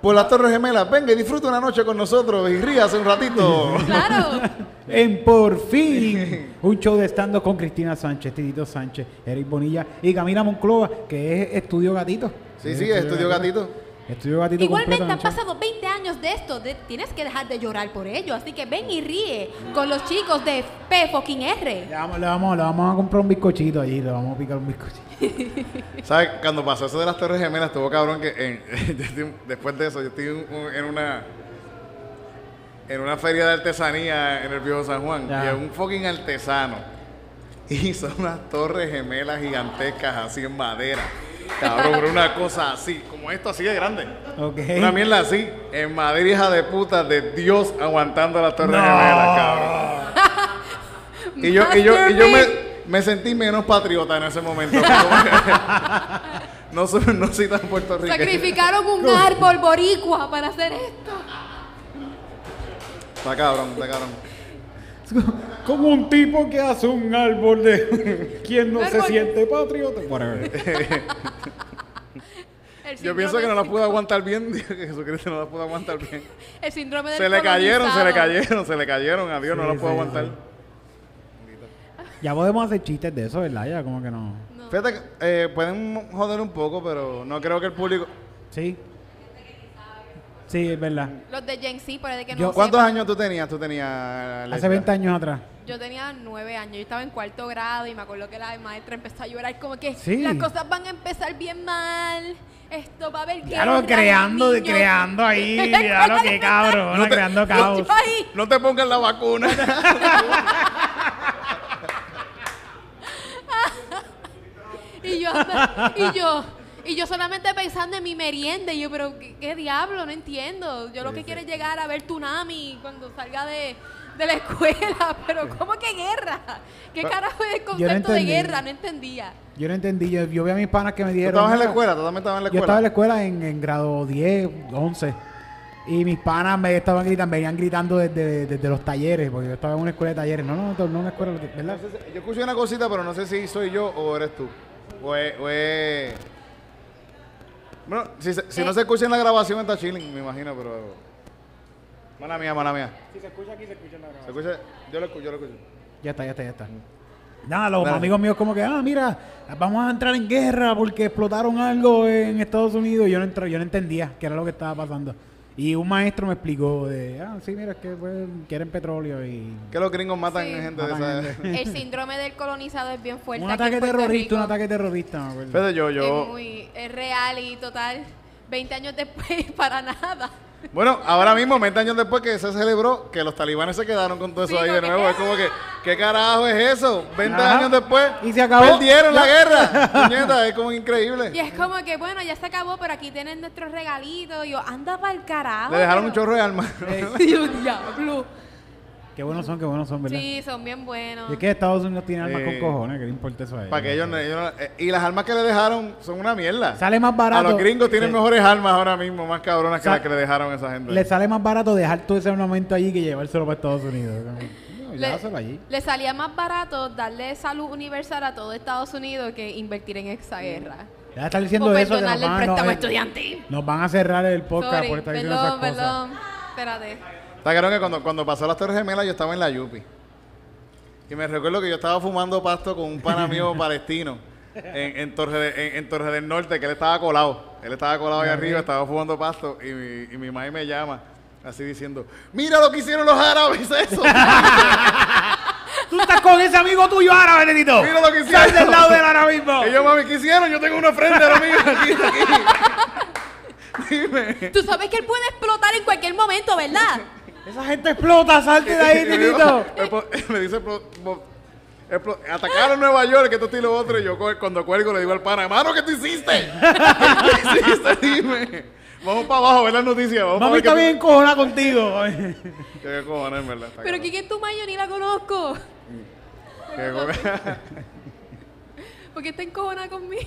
Speaker 3: por las Torres Gemelas, venga y disfrute una noche con nosotros y ríase un ratito.
Speaker 4: Claro.
Speaker 1: En Por Fin, un show de stand con Cristina Sánchez, Titito Sánchez, Eric Bonilla y Camila Monclova, que es Estudio Gatito.
Speaker 3: Sí, sí, Estudio Gatito.
Speaker 1: Estudio Gatito
Speaker 4: Igualmente han pasado 20 años de esto. de- tienes que dejar de llorar por ello. Así que ven y ríe con los chicos de P fucking R.
Speaker 1: Le vamos, le, vamos, le vamos a comprar un bizcochito allí, le vamos a picar un bizcochito.
Speaker 3: ¿Sabes? Cuando pasó eso de las Torres Gemelas, estuvo cabrón que estoy- después de eso, yo estoy en, un- en una en una feria de artesanía en el viejo San Juan
Speaker 1: Ya.
Speaker 3: y un fucking artesano hizo unas torres gemelas gigantescas así en madera. Cabrón, una cosa así, como esto así de grande.
Speaker 1: Ok.
Speaker 3: Una mierda así, en madera hija de puta de Dios aguantando las torres
Speaker 1: No.
Speaker 3: gemelas, cabrón. Y yo, y yo, y yo me, me sentí menos patriota en ese momento. No, soy, no soy tan puertorriqueño.
Speaker 4: Sacrificaron un árbol boricua para hacer esto.
Speaker 3: Está cabrón, está cabrón.
Speaker 1: Como un tipo que hace un árbol de quien no se siente patriota. Whatever.
Speaker 3: Yo pienso que no la pudo aguantar bien. Que Jesucristo no la pudo aguantar bien.
Speaker 4: El síndrome del
Speaker 3: Se le cayeron, se le cayeron, se le cayeron. A Dios no
Speaker 1: Sí,
Speaker 3: la pudo
Speaker 1: sí,
Speaker 3: aguantar.
Speaker 1: sí. Ya podemos hacer chistes de eso, ¿verdad? Ya como que no.
Speaker 4: No.
Speaker 3: Fíjate que eh, pueden joder un poco, pero no creo que el público.
Speaker 1: Sí. Sí, es verdad.
Speaker 4: Los de Gen Z, puede que no
Speaker 1: Yo-
Speaker 3: ¿Cuántos
Speaker 4: sepan.
Speaker 3: años tú tenías? Tú tenías.
Speaker 1: Hace
Speaker 3: Lesbia?
Speaker 1: 20 años atrás.
Speaker 4: Yo tenía nueve años, yo estaba en cuarto grado y me acuerdo que la maestra empezó a llorar como que
Speaker 1: Sí.
Speaker 4: las cosas van a empezar bien mal, esto va a haber
Speaker 1: Ya lo creando,
Speaker 4: niños".
Speaker 1: creando ahí, ya lo que cabrón,
Speaker 3: No te-
Speaker 1: creando caos.
Speaker 3: No te pongas la vacuna.
Speaker 4: y yo, y yo, y yo solamente pensando en mi merienda, y yo, pero ¿qué, qué diablo? No entiendo. Yo lo que quiero es llegar a ver Tsunami cuando salga de, de la escuela, pero ¿cómo que guerra? ¿Qué carajo es el
Speaker 1: Yo no
Speaker 4: concepto de guerra? No entendía.
Speaker 1: Yo no entendí. Yo, yo vi a mis panas que me
Speaker 3: ¿Tú
Speaker 1: dijeron.
Speaker 3: estabas en la
Speaker 1: "Mira,
Speaker 3: escuela? ¿Tú también estabas en la
Speaker 1: Yo
Speaker 3: escuela?
Speaker 1: estaba en la escuela en, en grado 10, 11. Y mis panas me estaban gritando, venían gritando desde, desde los talleres, porque yo estaba en una escuela de talleres. No, no, no, no una escuela, ¿verdad?
Speaker 3: Yo escuché una cosita, pero no sé si soy yo o eres tú. O es. O es- Bueno, si, se- si no se escucha en la grabación está chilling, me imagino, pero. Mala mía, mala mía.
Speaker 1: Si se escucha aquí, se escucha en la
Speaker 3: ¿Se escucha? Yo lo escucho, yo lo escucho.
Speaker 1: Ya está, ya está, ya está. Nada, los
Speaker 3: Dale.
Speaker 1: amigos míos como que, ah, mira, vamos a entrar en guerra porque explotaron algo en Estados Unidos. Yo no, entro, yo no entendía qué era lo que estaba pasando. Y un maestro me explicó de, ah, sí, mira, es que pues, quieren petróleo y...
Speaker 3: Que los gringos matan
Speaker 4: Sí.
Speaker 3: gente de esa.
Speaker 1: gente.
Speaker 4: El síndrome del colonizado es bien fuerte.
Speaker 1: Un
Speaker 4: aquí
Speaker 1: ataque
Speaker 4: Puerto
Speaker 1: terrorista, un
Speaker 4: Rico.
Speaker 1: ataque terrorista, me acuerdo.
Speaker 3: Fíjate, yo, yo.
Speaker 4: Es, muy, es real y total. 20 años después, para nada.
Speaker 3: Bueno, ahora mismo, 20 años después que se celebró, que los talibanes se quedaron con todo eso
Speaker 4: Sí,
Speaker 3: ahí de nuevo. Es como que, ¿qué carajo es eso? 20
Speaker 1: Ajá.
Speaker 3: años después,
Speaker 1: Y se acabó.
Speaker 3: perdieron la guerra. Puñeta, es como
Speaker 4: Y
Speaker 3: increíble.
Speaker 4: es como que, bueno, ya se acabó, pero aquí tienen nuestros regalitos. Y yo, anda para el carajo.
Speaker 3: Le dejaron un
Speaker 4: pero-
Speaker 3: chorro de armas.
Speaker 4: Dios, diablo.
Speaker 1: Qué buenos son, qué buenos son, ¿verdad?
Speaker 4: Sí, son bien buenos.
Speaker 1: Y es que Estados Unidos tiene armas
Speaker 3: Eh,
Speaker 1: con cojones, que le importa eso a ellos.
Speaker 3: Para que ellos, no- ellos no- eh, y las armas que le dejaron son una mierda.
Speaker 1: Sale más barato.
Speaker 3: A los gringos tienen
Speaker 1: Sí.
Speaker 3: mejores armas ahora mismo, más cabronas que
Speaker 1: Sa-
Speaker 3: las que le dejaron a esa gente.
Speaker 1: Le sale más barato dejar todo ese armamento allí que llevárselo para Estados Unidos. No,
Speaker 4: Le,
Speaker 1: llévaselo allí.
Speaker 4: le salía más barato darle salud universal a todo Estados Unidos que invertir en esa guerra.
Speaker 1: Ya está diciendo
Speaker 4: o
Speaker 1: eso. Que nos
Speaker 4: perdonarle el
Speaker 1: van, a-
Speaker 4: préstamo
Speaker 1: nos,
Speaker 4: estudiantil.
Speaker 1: nos van a cerrar el podcast
Speaker 4: Sorry,
Speaker 1: por estar diciendo esas
Speaker 4: perdón,
Speaker 1: cosas.
Speaker 4: perdón. Espérate.
Speaker 3: Está claro que cuando, cuando pasó las Torres Gemelas yo estaba en la Yupi. Y me recuerdo que yo estaba fumando pasto con un pana mío palestino en, en, Torre de- en- en Torre del Norte, que él estaba colado. Él estaba colado ahí arriba, estaba fumando pasto y mi, y mi madre me llama así diciendo, mira lo que hicieron los árabes, eso.
Speaker 1: Tú estás con ese amigo tuyo árabe, Benedito.
Speaker 3: Mira lo que hicieron.
Speaker 1: del lado de él ahora mismo.
Speaker 3: y yo, mami, ¿qué hicieron? Yo tengo una ofrenda ahora mismo aquí, aquí. Dime.
Speaker 4: Tú sabes que él puede explotar en cualquier momento, ¿verdad?
Speaker 1: Esa gente explota, salte de ahí,
Speaker 3: Y me dice, atacaron Nueva York, que esto esto y lo otro. Y yo cu- cuando cuelgo le digo al pana, hermano, ¿qué tú hiciste? ¿Qué hiciste? Dime. Vamos para abajo a ver las noticias. Vamos
Speaker 1: Mami está bien cojonada contigo.
Speaker 3: qué, qué cojones, en verdad.
Speaker 4: Pero. ¿quién es tu mayo? Ni la conozco.
Speaker 3: Qué co-
Speaker 4: Porque está encojonada conmigo.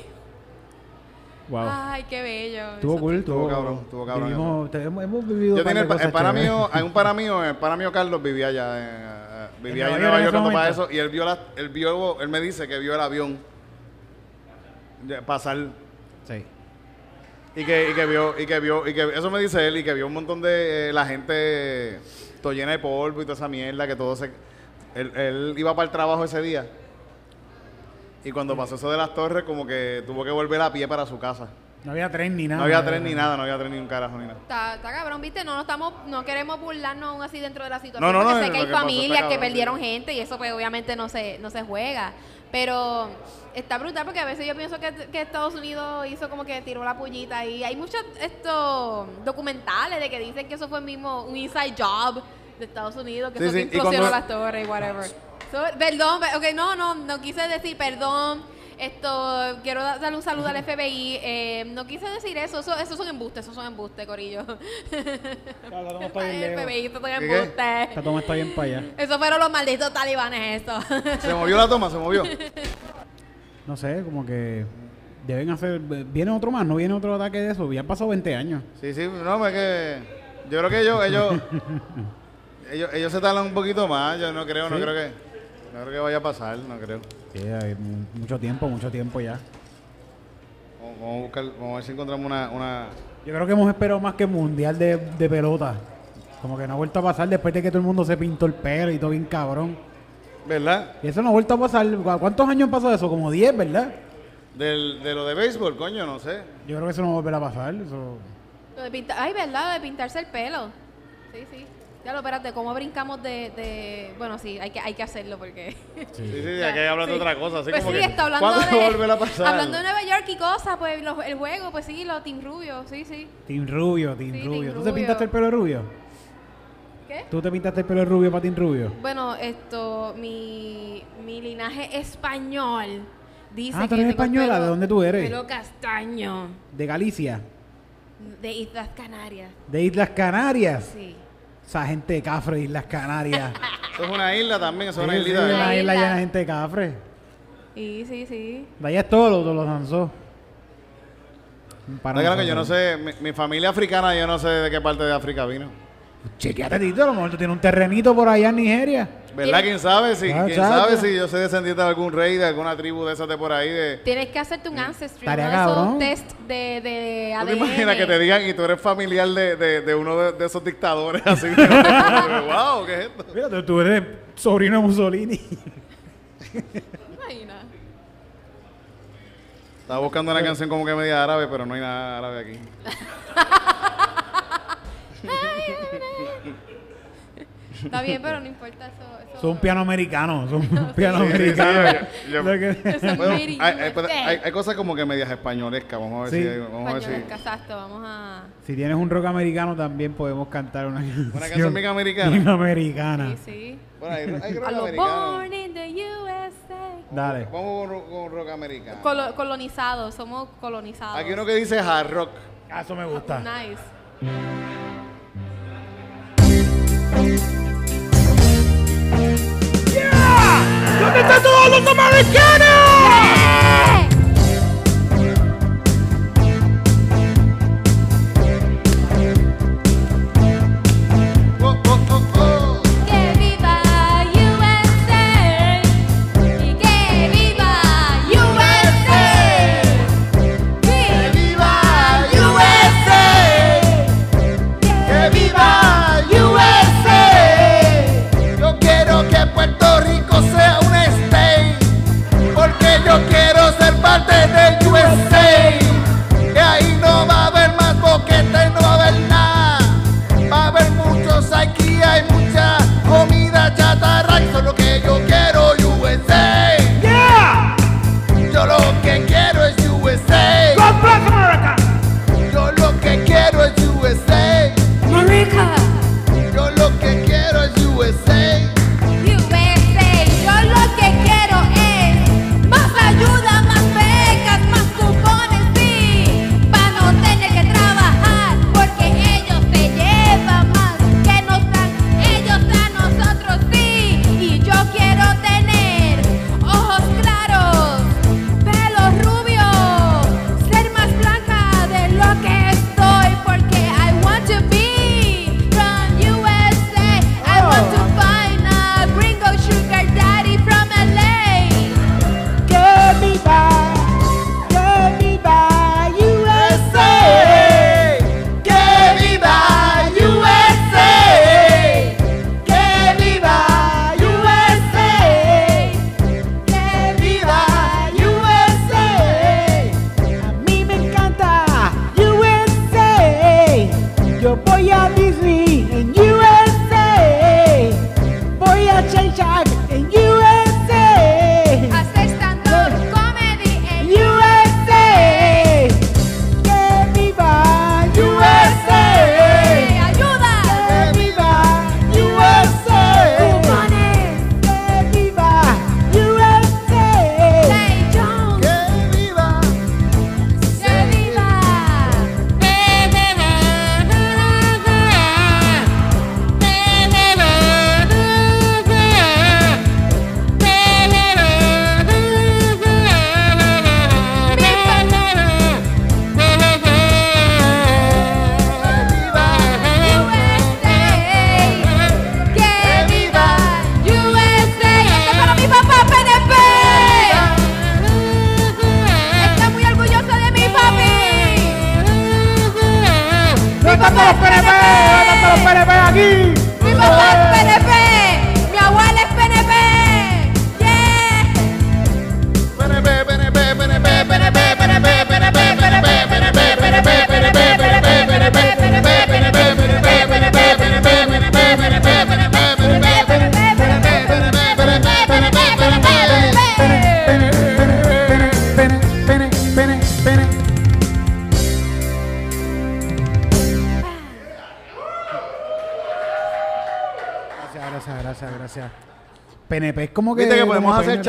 Speaker 1: Wow.
Speaker 4: Ay, qué bello.
Speaker 1: Estuvo
Speaker 4: Eso
Speaker 1: cool,
Speaker 3: Estuvo
Speaker 1: estuvo
Speaker 3: cabrón, estuvo cabrón
Speaker 1: Vivimos, te- hemos, hemos vivido
Speaker 3: Yo tenía el, pa-
Speaker 1: cosas
Speaker 3: el pana
Speaker 1: chéveres.
Speaker 3: mío, hay un pana mío, el pana mío Carlos vivía allá, en, eh, vivía
Speaker 1: ¿En
Speaker 3: allá en
Speaker 1: Nueva York
Speaker 3: cuando
Speaker 1: momento?
Speaker 3: eso y él vio, la, él vio, él me dice que vio el avión pasar
Speaker 1: Sí.
Speaker 3: y que, y que vio, y que vio, y que eso me dice él y que vio un montón de eh, la gente todo llena de polvo y toda esa mierda que todo se, él, él iba para el trabajo ese día y cuando pasó eso de las torres como que tuvo que volver a pie para su casa.
Speaker 1: No había tren ni nada.
Speaker 3: No había tren ni nada, no había tren ni un carajo ni nada.
Speaker 4: Está, está cabrón, ¿viste? No, no estamos, no queremos burlarnos aún así dentro de la situación.
Speaker 3: No, no,
Speaker 4: porque
Speaker 3: no,
Speaker 4: sé que hay familias que
Speaker 3: cabrón,
Speaker 4: perdieron
Speaker 3: sí.
Speaker 4: gente y eso pues obviamente no se, no se juega. Pero está brutal porque a veces yo pienso que, que Estados Unidos hizo como que tiró la pullita y hay muchos estos documentales de que dicen que eso fue mismo un inside job de Estados Unidos, que
Speaker 3: Sí,
Speaker 4: eso
Speaker 3: sí,
Speaker 4: que
Speaker 3: cuando-
Speaker 4: las torres y whatever. Perdón, pe- ok, no, no, no quise decir perdón. Esto, quiero da- darle un saludo al FBI. eh, no quise decir eso, eso, esos son embustes, esos son embustes, Corillo.
Speaker 1: Claro, bien
Speaker 4: el. FBI, son.
Speaker 1: Esta toma está bien para allá.
Speaker 4: Esos fueron los malditos talibanes, esto.
Speaker 3: Se movió la toma, se movió.
Speaker 1: No sé, como que deben hacer... ¿Viene otro más? ¿No viene otro ataque de eso? Ya han pasado 20 años.
Speaker 3: Sí, sí, no, es que yo creo que ellos, ellos, ellos, ellos se tardan un poquito más, yo no creo, no creo que, no creo que vaya a pasar, no creo.
Speaker 1: Sí, hay mu- mucho tiempo, mucho tiempo ya.
Speaker 3: Vamos, vamos a buscar, vamos a ver si encontramos una, una,
Speaker 1: Yo creo que hemos esperado más que mundial de, de pelota. Como que no ha vuelto a pasar después de que todo el mundo se pintó el pelo y todo bien cabrón.
Speaker 3: ¿verdad?
Speaker 1: Y eso no ha vuelto a pasar. ¿Cu- ¿Cuántos años pasó eso? Como 10, ¿verdad?
Speaker 3: Del, de lo de béisbol, coño, no sé.
Speaker 1: Yo creo que eso no va a volver a pasar. Eso...
Speaker 4: Lo de pintar, ay, ¿verdad? Lo de pintarse el pelo. Sí, sí. Ya lo, espérate, ¿cómo brincamos de, de... Bueno, sí, hay que, hay que hacerlo porque...
Speaker 3: Sí, sí, sí, hay que hablar de otra cosa, así
Speaker 4: pues
Speaker 3: como
Speaker 4: sí,
Speaker 3: que,
Speaker 4: está hablando
Speaker 3: ¿cuándo
Speaker 4: de...
Speaker 3: a volver a pasar?
Speaker 4: Hablando de Nueva York y cosas, pues el juego, pues sí, los Team Rubio, sí, sí.
Speaker 1: Team Rubio, Team
Speaker 4: Sí, Team
Speaker 1: Rubio. ¿Tú te
Speaker 4: Rubio.
Speaker 1: pintaste el pelo rubio?
Speaker 4: ¿Qué?
Speaker 1: ¿Tú te pintaste el pelo rubio para Team Rubio?
Speaker 4: Bueno, esto, mi, mi linaje español dice
Speaker 1: Ah, tú
Speaker 4: que
Speaker 1: eres española,
Speaker 4: pelo-
Speaker 1: ¿de dónde tú eres?
Speaker 4: Pelo castaño,
Speaker 1: De Galicia.
Speaker 4: de Islas Canarias.
Speaker 1: De Islas Canarias.
Speaker 4: Sí.
Speaker 1: Esa gente de Cafre de Islas Canarias.
Speaker 3: Eso es una isla también, eso es una islita. de-
Speaker 4: Una
Speaker 1: la isla
Speaker 4: isla.
Speaker 1: llena de gente de Cafre.
Speaker 4: Sí, sí, sí.
Speaker 1: De allá es todo, lo, lo lanzó. Para
Speaker 3: No, claro que yo no sé, mi, mi familia africana, yo no sé de qué parte de África vino.
Speaker 1: Chequeate, Tito, a lo mejor tú tienes un terrenito por allá en Nigeria.
Speaker 3: ¿Verdad? ¿Quién sabe? Si,
Speaker 1: Ah,
Speaker 3: ¿Quién sabe si yo soy descendiente de algún rey, de alguna tribu de esas de por ahí? De,
Speaker 4: Tienes que hacerte un ancestry, uno de esos test de, de
Speaker 3: ¿Tú te
Speaker 4: ADN.
Speaker 3: imaginas que te digan y tú eres familiar de, de, de uno de, de esos dictadores así? wow, ¿qué es esto?
Speaker 1: Mira, tú- tú eres sobrino de Mussolini.
Speaker 4: Imagina.
Speaker 3: Estaba buscando una canción como que media árabe, pero no hay nada árabe aquí.
Speaker 4: Está bien, pero no importa eso. eso
Speaker 1: Son un piano americano. Son un piano americano.
Speaker 3: hay,
Speaker 4: in
Speaker 3: hay-
Speaker 4: USA.
Speaker 3: hay- hay cosas como que medias españolescas. Vamos a ver
Speaker 1: Sí.
Speaker 3: si. Vamos a ver si.
Speaker 4: Exacto, vamos a...
Speaker 1: Si tienes un rock americano, también podemos cantar una canción.
Speaker 3: canción bien americana.
Speaker 1: bien americana.
Speaker 4: Sí, sí.
Speaker 3: Bueno, hay, hay rock americano.
Speaker 4: born in the USA.
Speaker 1: Dale.
Speaker 3: Vamos con, con rock americano.
Speaker 4: Colo- colonizados, somos colonizados.
Speaker 3: Aquí uno que dice hard rock.
Speaker 1: Ah, Eso me gusta.
Speaker 4: Nice.
Speaker 1: ¿Dónde están todos los americanos?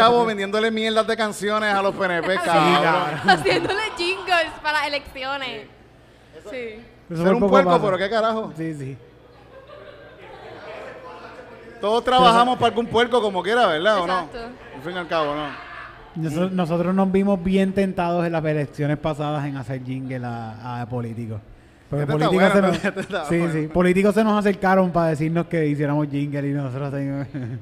Speaker 3: Chavos vendiéndole mierdas de canciones a los PNP, cabrón.
Speaker 4: Haciéndole jingles para elecciones. Sí.
Speaker 1: Eso
Speaker 3: Ser un puerco,
Speaker 1: pasa.
Speaker 3: pero qué carajo.
Speaker 1: Sí, sí.
Speaker 3: Todos trabajamos para algún puerco como quiera, ¿verdad? ¿O no?
Speaker 4: Exacto.
Speaker 3: Al fin y al cabo, ¿no?
Speaker 1: Noso- Nosotros nos vimos bien tentados en las elecciones pasadas en hacer jingle a, a políticos. Porque
Speaker 3: Este
Speaker 1: políticos, se nos,
Speaker 3: este
Speaker 1: sí, sí, políticos se nos acercaron para decirnos que hiciéramos jingle y nosotros ahí-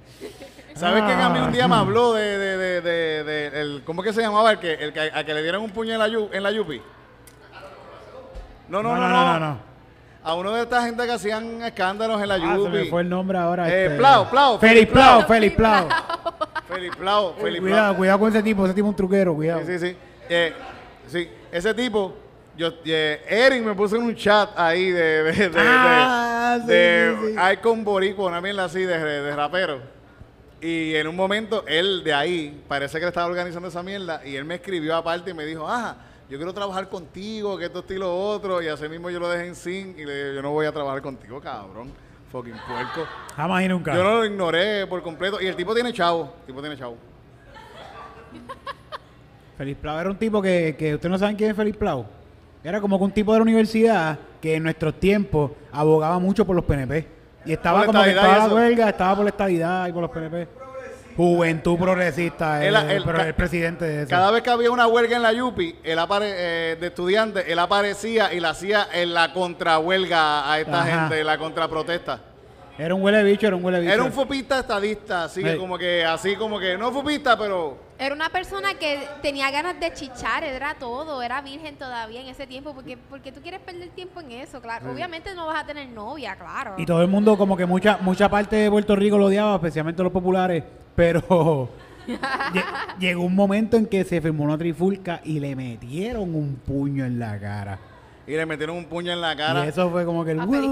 Speaker 3: ¿Sabes quién a mí un día
Speaker 1: Ah.
Speaker 3: me habló de, de, de, de, de- el, ¿cómo que se llamaba? El que, el que, a que le dieron un puño en la, yu- en la Yupi. No, no, no, no,
Speaker 1: no, no.
Speaker 3: A uno de esta gente que hacían escándalos en la
Speaker 1: Ah, se me
Speaker 3: Yupi.
Speaker 1: fue el nombre ahora.
Speaker 3: Eh,
Speaker 1: este-
Speaker 3: Plau, Plau,
Speaker 1: Félix
Speaker 3: Félix
Speaker 1: Plau,
Speaker 3: Plau.
Speaker 1: Félix Plau.
Speaker 3: Plau, Felipe
Speaker 1: Cuidado,
Speaker 3: Plau.
Speaker 1: cuidado con ese tipo, ese tipo es un truquero, cuidado.
Speaker 3: Sí, sí, sí. Eh, sí, ese tipo, yo, eh, Eric me puso en un chat ahí de, de, de, de-
Speaker 1: Ah, sí,
Speaker 3: de
Speaker 1: sí, sí.
Speaker 3: Icon Boricua, una mierda así de, de rapero. Y en un momento, él de ahí, parece que le estaba organizando esa mierda, y él me escribió aparte y me dijo, ah, yo quiero trabajar contigo, que esto, esto y lo otro, y así mismo yo lo dejé en sin y le dije, yo no voy a trabajar contigo, cabrón, fucking puerco.
Speaker 1: Jamás y nunca.
Speaker 3: Yo no lo ignoré por completo, y el tipo tiene chavo, el tipo tiene chavo.
Speaker 1: Félix Plau era un tipo que, que ustedes no saben quién es Félix Plau. Era como que un tipo de la universidad que en nuestros tiempos abogaba mucho por los PNP. Y estaba como que
Speaker 3: y
Speaker 1: la huelga, estaba por la estadidad y por los PNP. Juventud progresista,
Speaker 3: él-
Speaker 1: pero
Speaker 3: ca-
Speaker 1: el presidente de eso.
Speaker 3: Cada vez que había una huelga en la Yupi, él apare- eh, de estudiantes, él aparecía y la hacía en la contrahuelga a esta
Speaker 1: Ajá.
Speaker 3: gente, la contraprotesta.
Speaker 1: Era un huele bicho, era un huele bicho.
Speaker 3: Era un fupista estadista, así
Speaker 1: Sí.
Speaker 3: como que, así como que, no fupista, pero
Speaker 4: Era una persona que tenía ganas de chichar, era todo, era virgen todavía en ese tiempo, porque, porque tú quieres perder tiempo en eso, claro. Obviamente no vas a tener novia, claro.
Speaker 1: Y todo el mundo, como que mucha mucha parte de Puerto Rico lo odiaba, especialmente los populares, pero lle- llegó un momento en que se firmó una trifulca y le metieron un puño en la cara.
Speaker 3: y le metieron un puño en la cara.
Speaker 1: Y eso fue como que el "Wow, un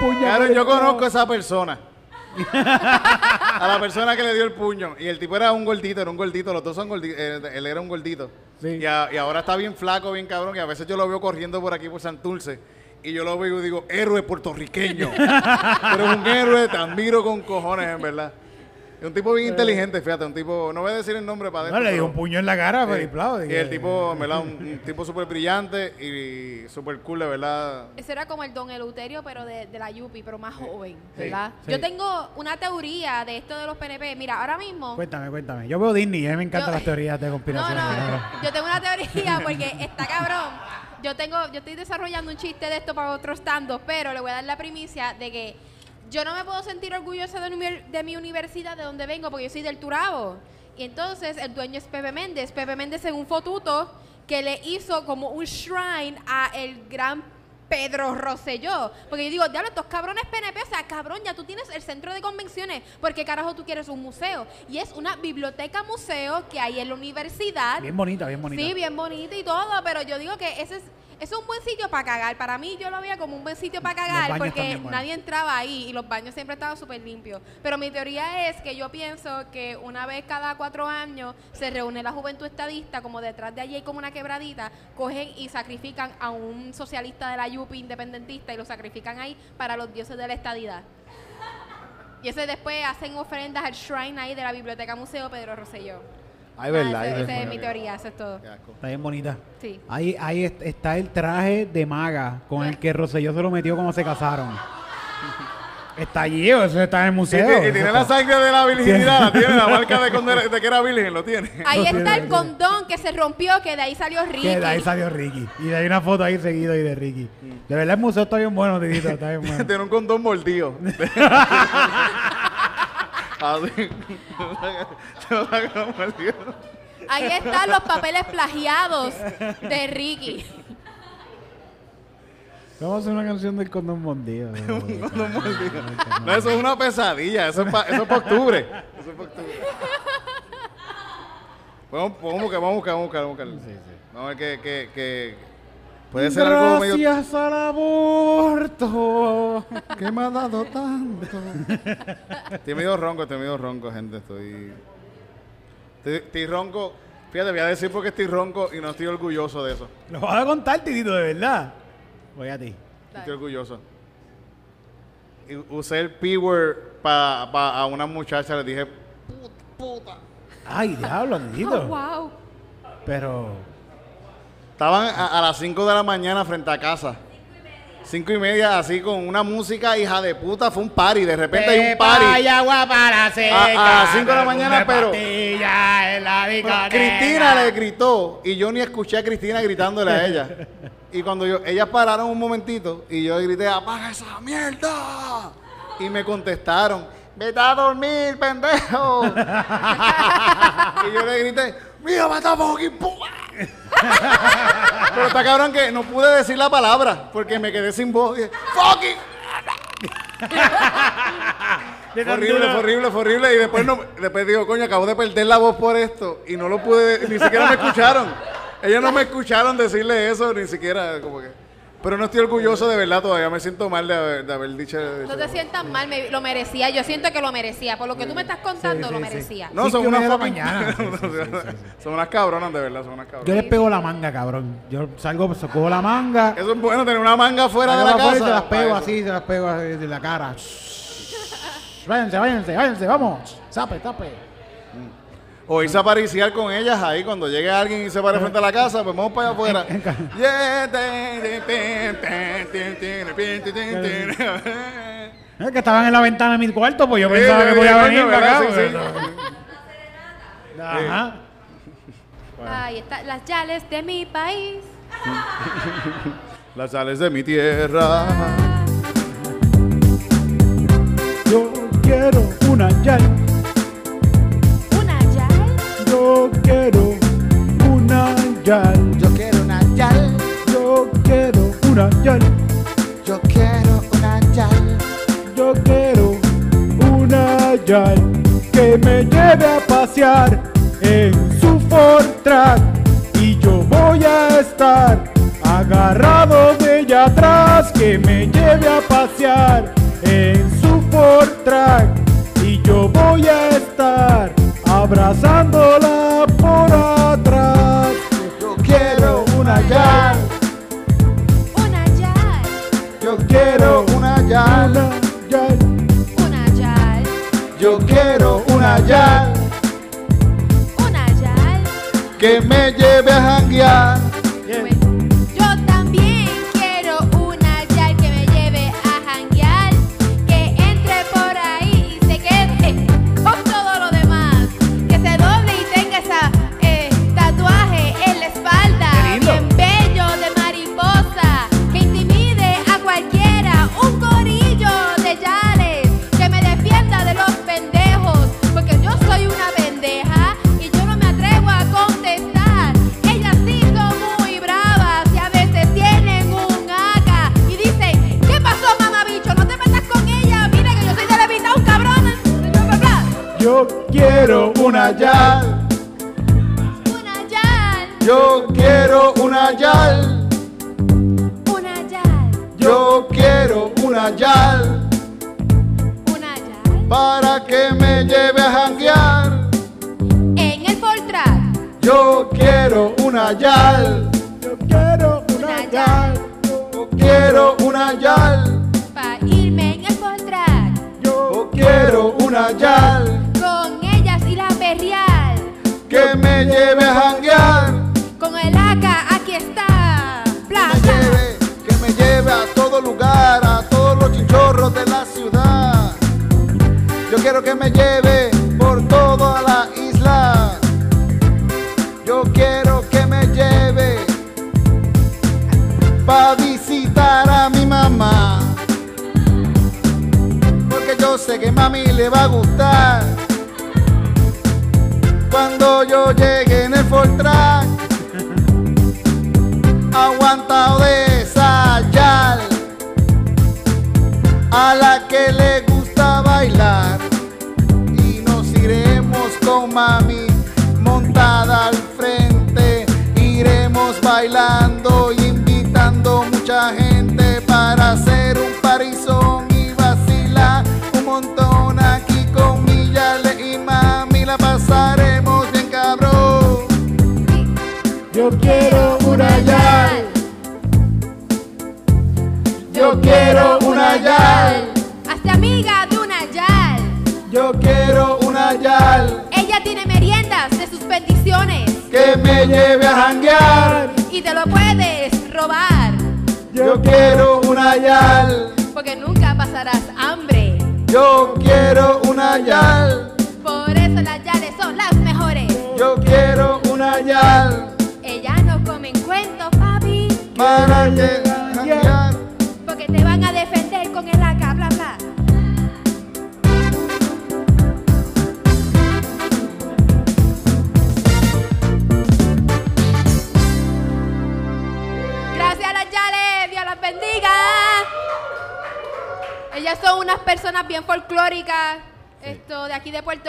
Speaker 1: puño.
Speaker 3: Claro, yo
Speaker 1: Plau".
Speaker 3: conozco a esa persona. A la persona que le dio el puño. Y el tipo era un gordito, era un gordito, los dos son gorditos. él era un gordito.
Speaker 1: Sí.
Speaker 3: Y, a- y ahora está bien flaco, bien cabrón. Y a veces yo lo veo corriendo por aquí, por Santurce. Y yo lo veo y digo, héroe puertorriqueño. Pero es un héroe, te admiro con cojones, en verdad. Es un tipo bien inteligente, fíjate, un tipo, no voy a decir el nombre para
Speaker 1: No, le dio un puño en la cara a
Speaker 3: Sí.
Speaker 1: Félix Plau.
Speaker 3: Y el tipo, en verdad, un, un tipo súper brillante y súper cool, de verdad.
Speaker 4: Ese era como el Don Eleuterio, pero de, de la Yupi, pero más joven, ¿verdad?
Speaker 1: sí.
Speaker 4: Yo tengo una teoría de esto de los PNP. Mira, ahora mismo...
Speaker 1: Cuéntame, cuéntame. Yo veo Disney y a mí me encantan
Speaker 4: Yo-
Speaker 1: las teorías de
Speaker 4: No,
Speaker 1: conspiración.
Speaker 4: no,
Speaker 1: ¿no?
Speaker 4: yo tengo una teoría porque está cabrón. Yo tengo, yo estoy desarrollando un chiste de esto para otros stand pero le voy a dar la primicia de que yo no me puedo sentir orgullosa de, mi- de mi universidad, de donde vengo, porque yo soy del Turabo. Y entonces el dueño es Pepe Méndez. Pepe Méndez en un fotuto que le hizo como un shrine a el gran Pedro Rosselló. Porque yo digo, diablo, estos cabrones PNP, o sea, cabrón, ya tú tienes el centro de convenciones. porque carajo tú quieres un museo? Y es una biblioteca museo que hay en la universidad.
Speaker 1: Bien bonita, bien bonita.
Speaker 4: Sí, bien bonita y todo, pero yo digo que ese es, es un buen sitio para cagar. Para mí yo lo veía como un buen sitio para cagar porque nadie entraba ahí y los baños siempre estaban súper limpios. Pero mi teoría es que yo pienso que una vez cada cuatro años se reúne la juventud estadista, como detrás de allí hay como una quebradita, cogen y sacrifican a un socialista de la Yupi independentista y lo sacrifican ahí para los dioses de la estadidad. Y ese después hacen ofrendas al shrine ahí de la biblioteca museo Pedro Rosselló.
Speaker 3: Ay,
Speaker 4: Nada,
Speaker 3: verdad.
Speaker 4: ese-
Speaker 3: ay,
Speaker 4: esa es mi teoría, eso es todo.
Speaker 1: Está bien bonita.
Speaker 4: Sí.
Speaker 1: Ahí, ahí est- está el traje de maga con el que Rosselló se lo metió cuando se casaron. Está allí, eso está en el
Speaker 3: Y,
Speaker 1: museo.
Speaker 3: ti- y
Speaker 1: Eso
Speaker 3: tiene
Speaker 1: está-
Speaker 3: la sangre de la virginidad, la tiene la marca de, cuando era- de que era virgen, lo tiene.
Speaker 4: Ahí
Speaker 1: Lo
Speaker 4: está
Speaker 1: tiene,
Speaker 4: el condón que se rompió, que de ahí salió Ricky.
Speaker 1: Que de ahí salió Ricky. Y de ahí una foto ahí seguido ahí de Ricky. De verdad el museo está bien bueno, Titito. Está bien bueno.
Speaker 3: tiene un condón mordido. Así. Se lo saca mordido.
Speaker 4: Ahí están los papeles plagiados de Ricky.
Speaker 1: Vamos a hacer una canción del condón mordido.
Speaker 3: No, eso es una pesadilla. Eso es para eso es pa octubre. Eso es para octubre. Vamos, vamos a buscar, vamos a buscar, vamos a buscar. Vamos a, buscar. Vamos a ver que, que, que puede ser algo medio...
Speaker 1: Gracias al aborto que me ha dado tanto.
Speaker 3: Estoy medio ronco, estoy medio ronco, gente. Estoy... Estoy, estoy ronco. Fíjate, voy a decir porque estoy ronco y no estoy orgulloso de eso.
Speaker 1: Lo vas a contar, Titito, de verdad. Voy a ti.
Speaker 3: Estoy orgulloso. Y usé el P-word para pa, a una muchacha, le dije,
Speaker 1: Ay, diablo, Titito.
Speaker 4: Oh, wow.
Speaker 1: Pero.
Speaker 3: Estaban a, a las 5 de la mañana frente a casa. Cinco y media, así con una música hija de puta, fue un party. De repente hay un party.
Speaker 1: agua para seca.
Speaker 3: A- las cinco de la mañana, pero-
Speaker 1: en la.
Speaker 3: Cristina le gritó y yo ni escuché a Cristina gritándole a ella. Y cuando yo, ellas pararon un momentito y yo grité, apaga esa mierda. Y me contestaron, vete a dormir, pendejo. y yo le grité, mira, mata fucking puta. Pero está cabrón que no pude decir la palabra porque me quedé sin voz. Fucking. Fue horrible, fue horrible, fue horrible. Y después, no, después digo, coño, acabo de perder la voz por esto. Y no lo pude, ni siquiera me escucharon. Ellos no me escucharon decirle eso, ni siquiera como que. Pero no estoy orgulloso de verdad todavía. Me siento mal de haber, de haber dicho eso.
Speaker 4: No te sientas mal, me- lo merecía. Yo siento que lo merecía. Por lo que tú me estás contando,
Speaker 1: Sí,
Speaker 4: lo merecía.
Speaker 3: No, son unas
Speaker 1: de la mañana. Sí, sí, sí, sí, sí.
Speaker 3: Son unas cabronas, de verdad, son unas
Speaker 1: Yo
Speaker 3: cabronas.
Speaker 1: les pego la manga, cabrón. Yo salgo, cojo la manga.
Speaker 3: Eso es bueno, tener una manga fuera de la casa.
Speaker 1: y se las pego así, se las pego así de la cara. váyanse, váyanse, váyanse, vamos. Zape, tape.
Speaker 3: O irse a con ellas ahí cuando llegue alguien y se pare frente a la casa, pues vamos para allá afuera.
Speaker 1: Es que estaban en la ventana de mi cuarto, pues yo pensaba que podía venir para acá. Pues.
Speaker 4: Ahí están las chales de mi país.
Speaker 3: las chales de mi tierra.
Speaker 1: Yo quiero una yal yo quiero una yal.
Speaker 5: Yo quiero una yal,
Speaker 1: Yo quiero una yal.
Speaker 5: yo quiero una yal,
Speaker 1: Yo quiero una yal que me lleve a pasear en su Ford Track y yo voy a estar agarrado de ella atrás que me lleve a pasear en su Ford Track y yo voy a estar abrazándola
Speaker 5: quiero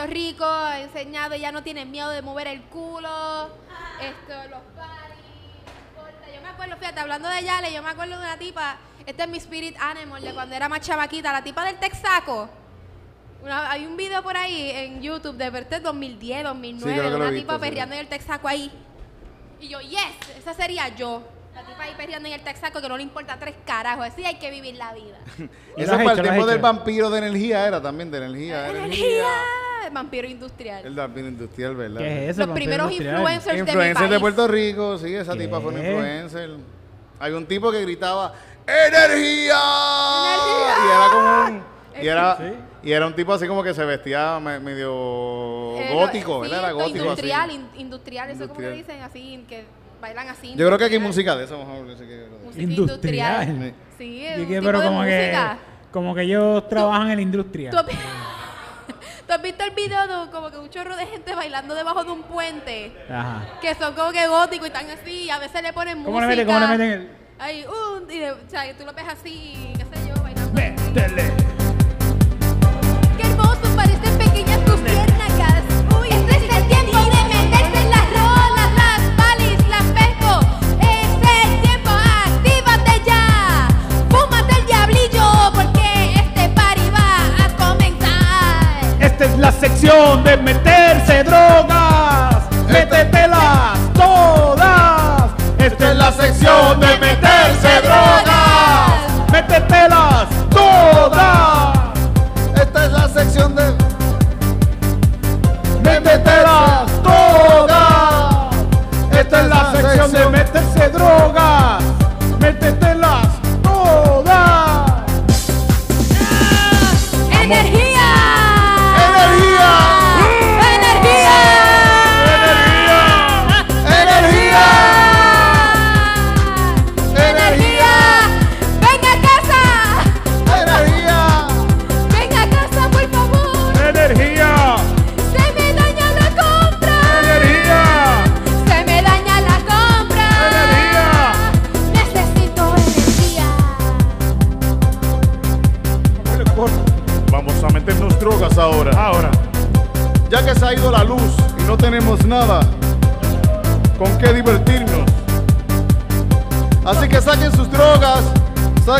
Speaker 4: Puerto Rico, he enseñado, ellas no tienen miedo de mover el culo. Esto, los paris, no importa. Yo me acuerdo, fíjate, hablando de Yale, yo me acuerdo de una tipa, este es mi spirit animal de cuando era más chamaquita, la tipa del Texaco. Una- hay un video por ahí en YouTube de verte 2010, 2009,
Speaker 3: Sí, creo que
Speaker 4: de una
Speaker 3: visto,
Speaker 4: tipa
Speaker 3: sí.
Speaker 4: perreando en el Texaco ahí. Y yo, yes, esa sería yo. La tipa ahí perreando en el Texaco que no le importa tres carajos. Así hay que vivir la vida.
Speaker 1: ¿Y
Speaker 3: Eso para el tiempo del vampiro de energía era también, de energía.
Speaker 4: Energía. Vampiro industrial.
Speaker 3: El vampiro industrial, ¿verdad?
Speaker 1: ¿Qué es eso?
Speaker 4: Los primeros
Speaker 1: industrial?
Speaker 4: influencers de mi
Speaker 3: de. Puerto Rico, sí, esa tipa fue una
Speaker 1: ¿Qué?
Speaker 3: influencer. Hay un tipo que gritaba ¡Energía!
Speaker 4: ¡Energía!
Speaker 3: Y era como un. Y era,
Speaker 1: Sí.
Speaker 3: y era un tipo así como que se vestía me- medio
Speaker 4: Eh,
Speaker 3: gótico,
Speaker 4: sí,
Speaker 3: ¿verdad? Era gótico
Speaker 4: Industrial,
Speaker 3: así.
Speaker 4: in- industrial, eso como le dicen así, que bailan así.
Speaker 3: Yo creo que aquí música de eso, sé que-
Speaker 4: Música
Speaker 1: Industrial.
Speaker 4: industrial. Sí, es
Speaker 1: Y
Speaker 4: un
Speaker 1: que,
Speaker 4: tipo
Speaker 1: pero
Speaker 4: de
Speaker 1: como que, como que ellos trabajan en la industria.
Speaker 4: ¿Tú has, vi- ¿Tú has visto el video de como que un chorro de gente bailando debajo de un puente?
Speaker 1: Ajá.
Speaker 4: Que son como que góticos y están así, y a veces le ponen
Speaker 1: ¿Cómo le
Speaker 4: música.
Speaker 1: meten? ¿Cómo le meten el...?
Speaker 4: Ahí, un, y de- o sea, tú lo ves así, qué sé yo, bailando.
Speaker 1: Métele.
Speaker 4: Meterse
Speaker 1: drogas.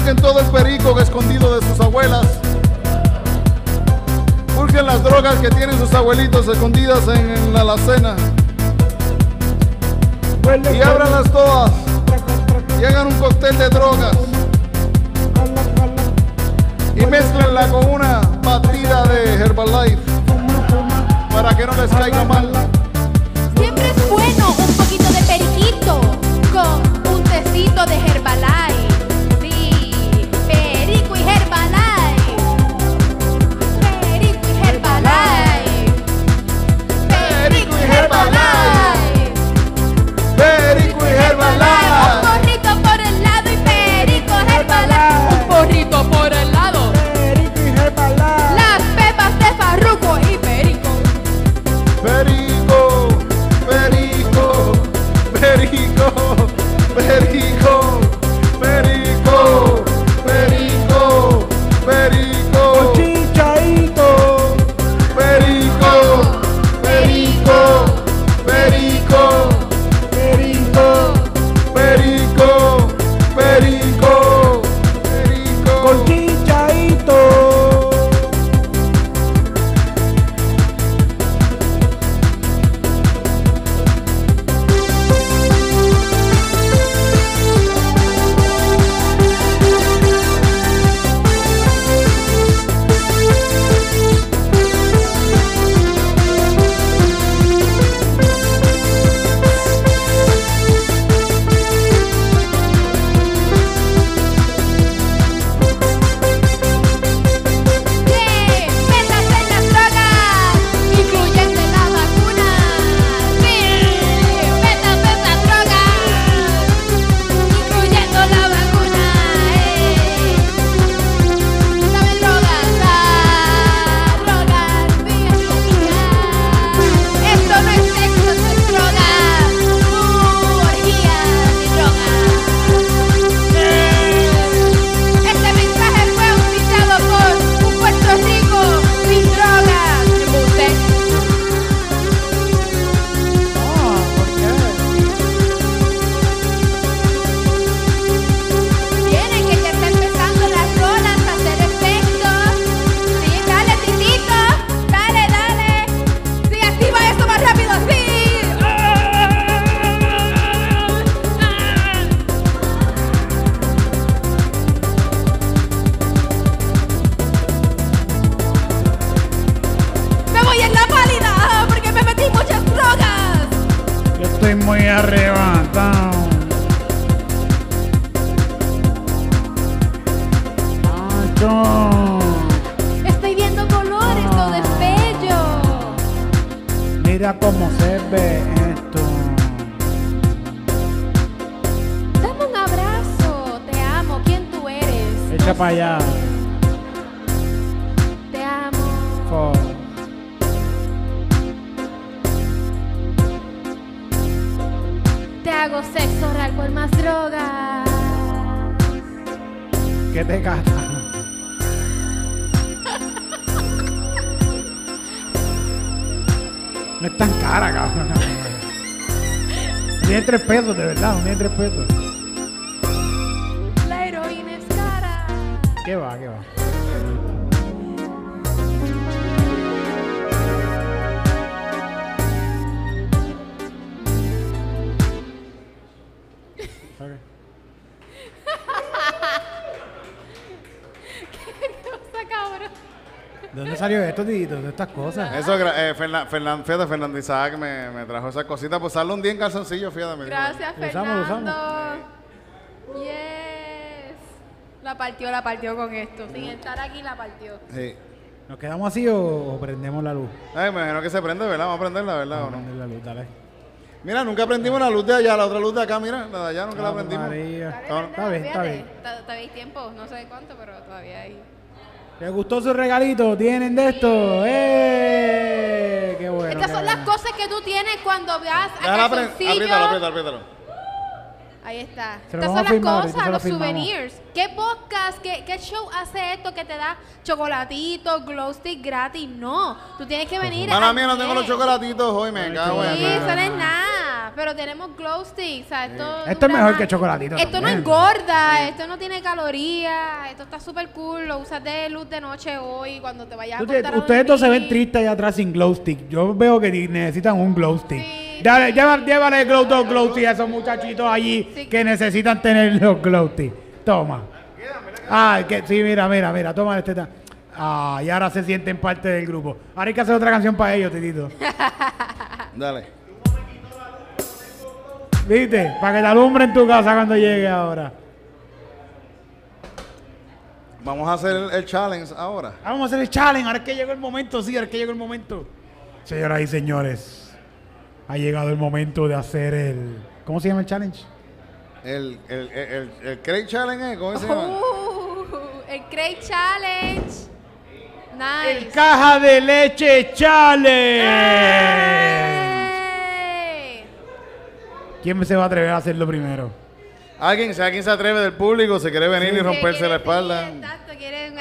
Speaker 3: Saquen todo el perico escondido de sus abuelas. Busquen las drogas que tienen sus abuelitos escondidas en, en la alacena y ábranlas todas y hagan un cóctel de drogas y mezclenla con una batida de Herbalife para que no les caiga mal.
Speaker 4: Siempre es bueno un poquito de periquito con un tecito de Herbalife. Te hago sexo oral por más drogas.
Speaker 1: ¿Qué te gasta? No es tan cara, cabrón. Tiene tres pesos, de verdad, tiene tres pesos.
Speaker 4: La heroína es cara.
Speaker 1: ¿Qué va, qué va? Salió esto, Tito? De estas cosas.
Speaker 3: Eso, gra- eh, Fernan- Fernan- fíjate, Fernando Isaac me, me trajo esa cosita. Pues usarlo un día en calzoncillo, fíjate. me dijo.
Speaker 4: Gracias,
Speaker 1: Lo usamos, lo usamos.
Speaker 4: Fernando. Yes. La partió, la partió con esto. Sin estar aquí, la partió.
Speaker 3: Sí.
Speaker 1: ¿Nos quedamos así o, o prendemos la luz?
Speaker 3: Ay, me imagino que se prende, ¿verdad? Vamos a prenderla, ¿verdad? ¿O no?
Speaker 1: Prender la luz, dale.
Speaker 3: Mira, nunca prendimos la luz de allá, la otra luz de acá, mira, la de allá nunca la prendimos.
Speaker 1: María. Está bien, está bien.
Speaker 4: Todavía hay tiempo, no sé cuánto, pero todavía hay.
Speaker 1: ¿Les gustó su regalito? ¿Tienen de esto? ¡Eh! ¡Qué bueno!
Speaker 4: Estas
Speaker 1: qué
Speaker 4: son las cosas que tú tienes cuando vas a
Speaker 3: Déjala
Speaker 4: calzoncillo.
Speaker 3: apriétalo, apriétalo, apriétalo.
Speaker 4: Ahí está.
Speaker 1: Se
Speaker 4: Estas son
Speaker 1: a
Speaker 4: las cosas, los souvenirs. ¿Qué podcast, qué, qué show hace esto que te da chocolatitos, glow stick gratis? No, tú tienes que venir
Speaker 3: Mala
Speaker 4: al
Speaker 3: mía, no tengo los chocolatitos hoy, me cago en
Speaker 4: Sí,
Speaker 3: la-
Speaker 4: eso no es nada, pero tenemos glow sticks, o sea, esto
Speaker 1: Esto es mejor
Speaker 4: más.
Speaker 1: que chocolatito
Speaker 4: Esto no engorda, esto no tiene calorías, esto está súper cool, lo usas de luz de noche hoy cuando te vayas a acostar
Speaker 1: Ustedes dos se ven tristes allá atrás sin glow stick. Yo veo que necesitan un glow stick.
Speaker 4: Sí.
Speaker 1: Dale, lleva- llévale glow, dos glow a esos muchachitos allí
Speaker 4: Sí.
Speaker 1: que necesitan tener los glow. Toma. Ay, que sí, mira, mira, mira, toma este. ta- Ah, y ahora se sienten parte del grupo. Ahora hay que hacer otra canción para ellos, titito.
Speaker 3: Dale.
Speaker 1: ¿Viste? Para que te alumbre en tu casa cuando llegue ahora.
Speaker 3: Vamos a hacer el, el challenge ahora.
Speaker 1: Ah, Vamos a hacer el challenge. Ahora es que llegó el momento, sí, ahora es que llegó el momento. Señoras y señores, ha llegado el momento de hacer el. ¿Cómo se llama el challenge?
Speaker 3: El, el, el, el, el Craig Challenge, ¿eh? ¿cómo se llama?
Speaker 4: Uh, el Crate Challenge. Nice.
Speaker 1: El caja de leche challenge.
Speaker 4: ¡Ey!
Speaker 1: ¿Quién se va a atrever a hacerlo primero?
Speaker 3: Alguien, si alguien se atreve del público, se quiere venir y romperse la espalda.
Speaker 4: exacto,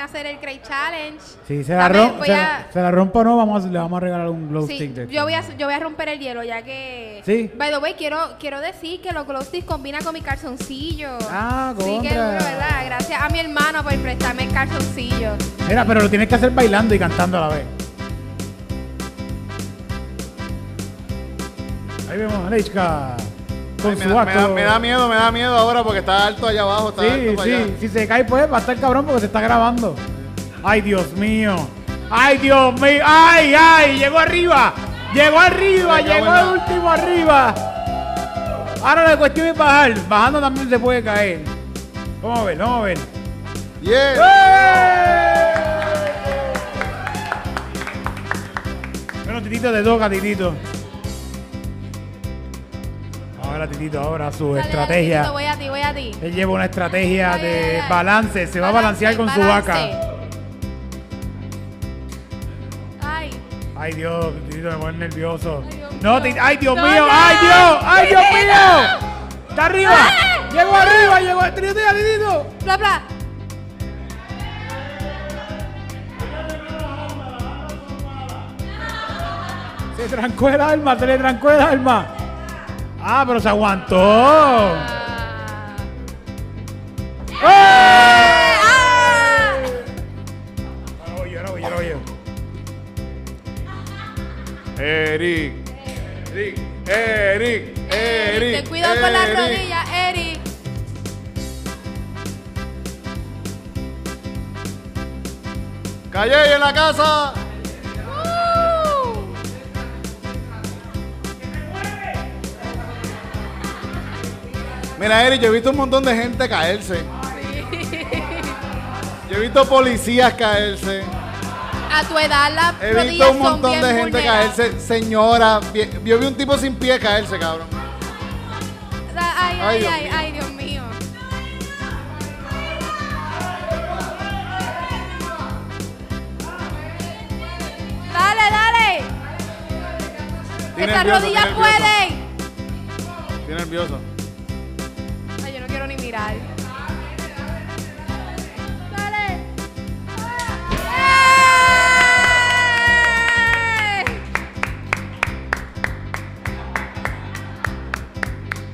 Speaker 4: hacer el Crate Challenge.
Speaker 1: Si se la, rom- se,
Speaker 4: a-
Speaker 1: la- se la rompa o no, vamos a- le vamos a regalar un glow
Speaker 4: Sí,
Speaker 1: stick. de
Speaker 4: yo voy, a, yo voy a romper el hielo ya que...
Speaker 1: Sí.
Speaker 4: By the way, quiero, quiero decir que los glow sticks combinan con mi calzoncillo.
Speaker 1: Ah,
Speaker 4: Sí, que duro, ¿verdad? Gracias a mi hermano por prestarme el calzoncillo.
Speaker 1: Mira, pero lo tienes que hacer bailando y cantando a la vez. Ahí vemos a con
Speaker 3: me,
Speaker 1: su
Speaker 3: da, me, da,
Speaker 1: acto.
Speaker 3: me da miedo, me da miedo ahora porque está alto allá abajo, está
Speaker 1: Sí,
Speaker 3: alto
Speaker 1: sí,
Speaker 3: allá.
Speaker 1: si se cae pues va a estar cabrón porque se está grabando. Ay, Dios mío. Ay, Dios mío. Ay, ay, llegó arriba. Llegó arriba,
Speaker 3: Me
Speaker 1: llegó el último arriba. Ahora la cuestión es bajar. Bajando también se puede caer. Vamos a ver, vamos a ver.
Speaker 3: Yeah.
Speaker 1: Bueno, Titito te toca, Titito. Ahora, Titito, ahora su
Speaker 4: Dale,
Speaker 1: estrategia.
Speaker 4: Tito, voy a ti, voy a ti.
Speaker 1: Él lleva una estrategia
Speaker 4: Dale,
Speaker 1: de
Speaker 4: dale,
Speaker 1: balance. Se va a balancear con su vaca.
Speaker 4: Ay,
Speaker 1: Ay Dios, Titito me pone nervioso.
Speaker 4: Ay, Dios
Speaker 1: no, ay Dios
Speaker 4: No,
Speaker 1: mío,
Speaker 4: no.
Speaker 1: ay Dios, ay Dios
Speaker 4: Titito.
Speaker 1: mío. Está arriba.
Speaker 4: ¡Ah!
Speaker 1: Llegó arriba, llegó. Titito, Titito.
Speaker 4: bla, bla.
Speaker 1: Se trancó el alma, se le trancó el alma. Ah, pero se aguantó.
Speaker 4: Ah.
Speaker 1: ¡Eh!
Speaker 4: Ah.
Speaker 1: Ahora voy yo, ahora voy yo, ahora voy yo.
Speaker 3: Eric. Eric. Eric. Eric.
Speaker 4: Ten cuidado con las
Speaker 3: Eric.
Speaker 4: rodillas, Eric.
Speaker 3: Calle en la casa. Mira, Eri, yo he visto un montón de gente caerse. Yo he visto policías caerse.
Speaker 4: A tu edad las
Speaker 3: He visto un montón de gente
Speaker 4: vulnerables.
Speaker 3: caerse. Señora, yo vi un tipo sin pie caerse, cabrón.
Speaker 4: Ay,
Speaker 3: Ay,
Speaker 4: ay,
Speaker 3: Dios
Speaker 4: ay, Dios mío. Dale, dale. Estas rodillas pueden.
Speaker 3: Estoy nervioso.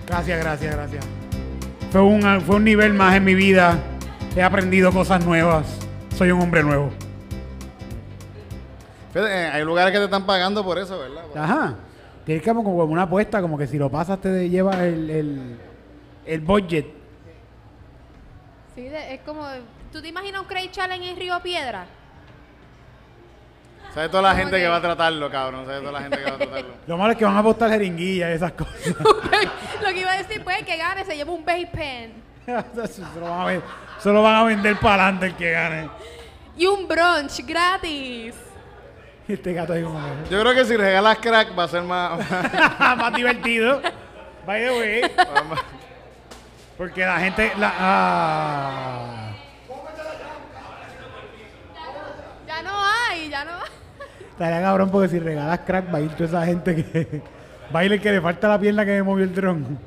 Speaker 1: Gracias, gracias, gracias. Fue un, fue un nivel más en mi vida. He aprendido cosas nuevas. Soy un hombre nuevo.
Speaker 3: Eh, hay lugares que te están pagando por eso, ¿verdad?
Speaker 1: Ajá. Tienes como, como una apuesta, como que si lo pasas te llevas el, el, el budget.
Speaker 4: Sí, de- es como. ¿Tú te imaginas un Craig Challenge en Río Piedra?
Speaker 3: ¿Sabes toda la gente que
Speaker 4: que-
Speaker 3: va a tratarlo, cabrón? ¿Sabes toda la gente que va a tratarlo?
Speaker 1: Lo malo es que van a apostar jeringuillas y esas cosas.
Speaker 4: Lo que iba a decir, pues, que gane, se lleva un vape pen.
Speaker 1: Eso lo van a ver- eso lo van a vender para adelante el que gane.
Speaker 4: Y un brunch gratis.
Speaker 1: Y Este gato ahí como
Speaker 3: Yo creo que si regalas crack va a ser más...
Speaker 1: más divertido. By the way. Porque la gente. La, ah.
Speaker 4: Ya no hay, ya no hay.
Speaker 1: Estaría cabrón porque si regalas crack va a ir toda esa gente que. Va a ir el que le falta la pierna que me movió el dron.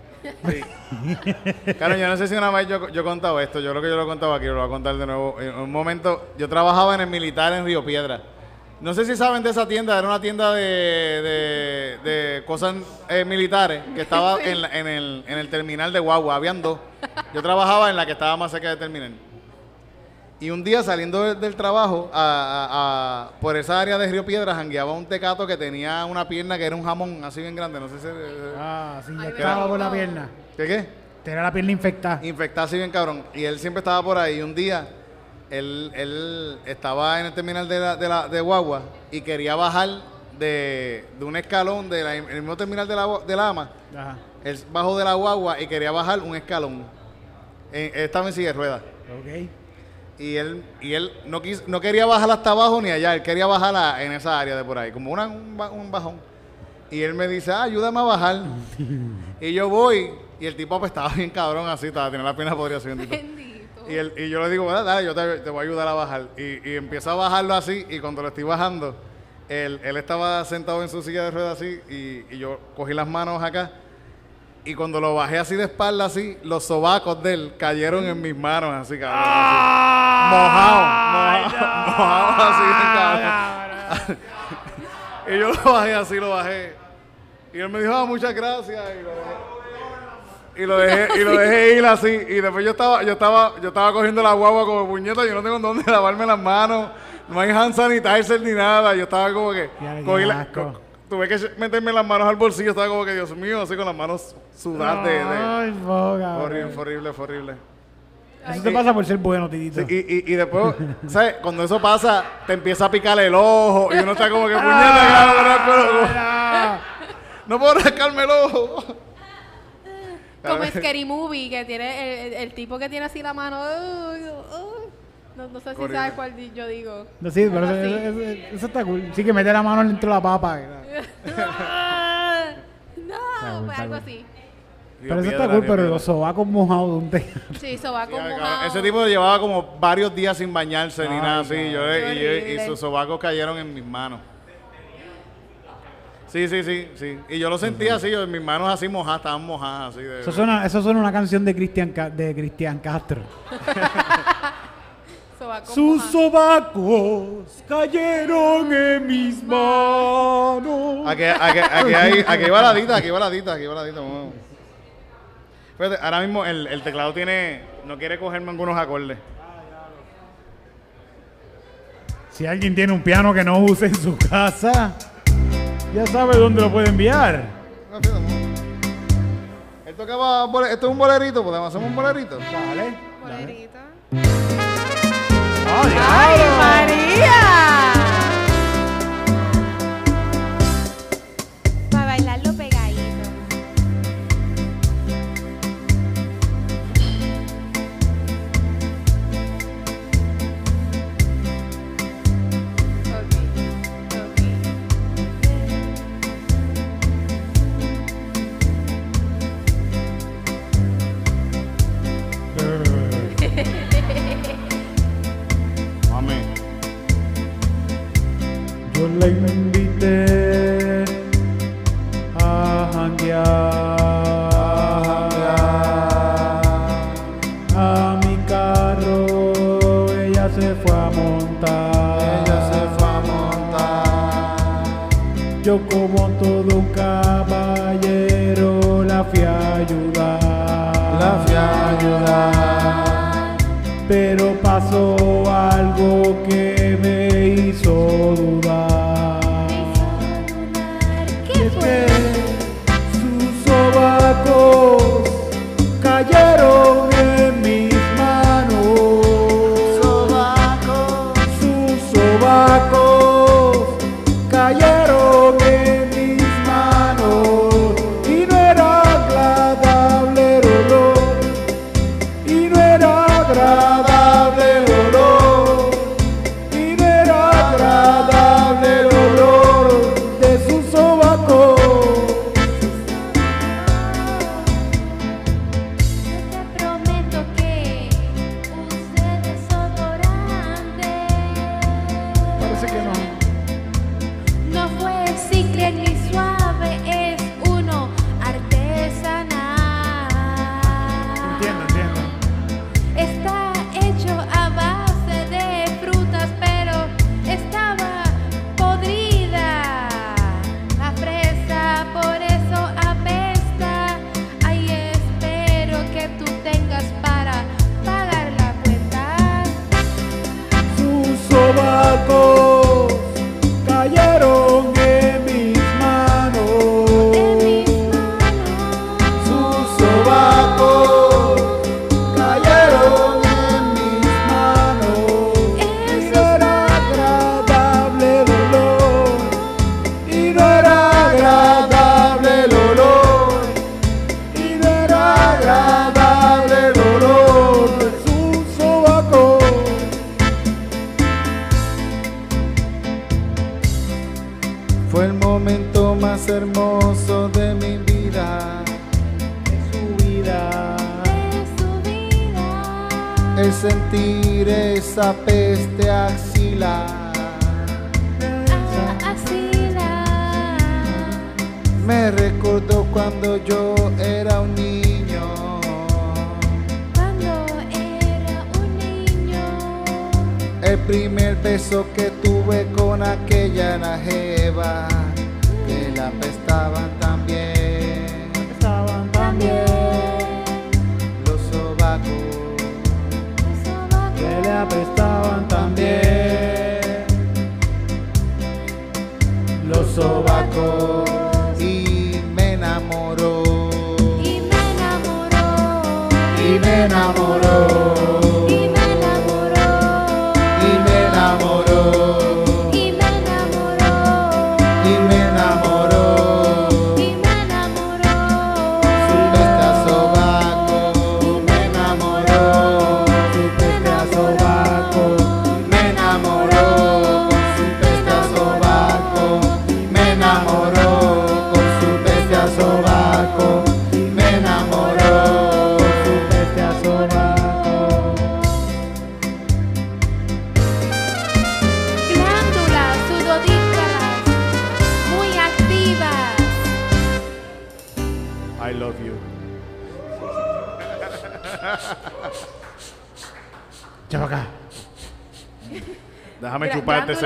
Speaker 3: Claro, yo no sé si una vez yo, yo he contado esto, yo creo que yo lo he contado aquí, lo voy a contar de nuevo. En un momento, yo trabajaba en el militar en Río Piedra. No sé si saben de esa tienda, era una tienda de, de, de cosas eh, militares que estaba en, la- en, el, en el terminal de Guagua, habían dos. Yo trabajaba en la que estaba más cerca del terminal. Y un día saliendo de- del trabajo, a- a- a- por esa área de Río Piedra, jangueaba un tecato que tenía una pierna que era un jamón así bien grande, no sé si...
Speaker 1: Ah, sí, ya estaba por la pierna.
Speaker 3: ¿Qué qué?
Speaker 1: Tenía la pierna infectada.
Speaker 3: infectado así bien cabrón. Y él siempre estaba por ahí. Y un día, él, él estaba en el terminal de, la, de, la, de Guagua y quería bajar de, de un escalón del el mismo terminal de la, de la AMA.
Speaker 1: Ajá.
Speaker 3: Él bajó de la Guagua y quería bajar un escalón. En- él estaba en silla de ruedas.
Speaker 1: Ok.
Speaker 3: Y él, y él no, quis- no quería bajar hasta abajo ni allá. Él quería bajar a- en esa área de por ahí, como una, un, un bajón. Y él me dice, ah, ayúdame a bajar. y yo voy. Y el tipo pues, estaba bien cabrón así, estaba, tenía la pierna podrida así. Y, él- y yo le digo, bueno, dale, yo te, te voy a ayudar a bajar. Y, y empiezo a bajarlo así, y cuando lo estoy bajando, él, él estaba sentado en su silla de ruedas así, y, y yo cogí las manos acá, y cuando lo bajé así de espalda, así, los sobacos de él cayeron en mis manos, así, cabrón. así. Mojado, mojado, mojado así, cabrón. Y yo lo bajé así, lo bajé. Y él me dijo, ah, muchas gracias. Y lo dejé. Y lo dejé, y lo dejé ir así. Y después yo estaba, yo estaba, yo estaba cogiendo la guagua como puñeta, yo no tengo dónde lavarme las manos. No hay hand sanitizer ni nada. Yo estaba como que. Cogí la- co- tuve que meterme las manos al bolsillo. Estaba como que, Dios mío, así con las manos sudadas de.
Speaker 1: Ay, boca.
Speaker 3: horrible, horrible, horrible.
Speaker 1: Eso te pasa por ser bueno, titito.
Speaker 3: Sí, y, y, y después, ¿sabes? Cuando eso pasa, te empieza a picar el ojo y uno está como que puñeta, no puedo-
Speaker 1: Ah,
Speaker 3: no puedo rascarme el ojo.
Speaker 4: Como Scary Movie, que tiene el, el- el tipo que tiene así la mano. No, no sé si sabes cuál di- yo digo.
Speaker 1: No, sí, pero eso,
Speaker 4: Así.
Speaker 1: eso- eso- eso está cool. Sí, que mete la mano dentro de la papa.
Speaker 4: no, pues algo así.
Speaker 1: Pero eso está cool, pero los sobacos mojados de un té.
Speaker 4: Sí, como
Speaker 3: cabrón, Ese tipo llevaba como varios días sin bañarse ni nada así. Yo,
Speaker 4: Qué
Speaker 3: y, yo- y
Speaker 4: horrible.
Speaker 3: sus sobacos cayeron en mis manos. Sí, sí, sí, sí. Y yo lo sentía así, yo, mis manos así mojadas, estaban mojadas así. De,
Speaker 1: Eso suena, eso suena una canción de Cristian Ca- de Cristian Castro. Sus sobacos cayeron en mis manos.
Speaker 3: Aquí, aquí, aquí, hay, aquí va la dita, aquí va la dita, aquí va la dita. vamos. Fíjate, ahora mismo el, el teclado tiene, no quiere cogerme algunos acordes.
Speaker 1: Si alguien tiene un piano que no use en su casa, ya sabe dónde lo puede enviar.
Speaker 3: No, fíjate, vamos. Él tocaba, bole- esto es un bolerito, podemos hacer un bolerito.
Speaker 1: Dale.
Speaker 4: Bolerita.
Speaker 1: ¡Ay,
Speaker 4: ¡Ay,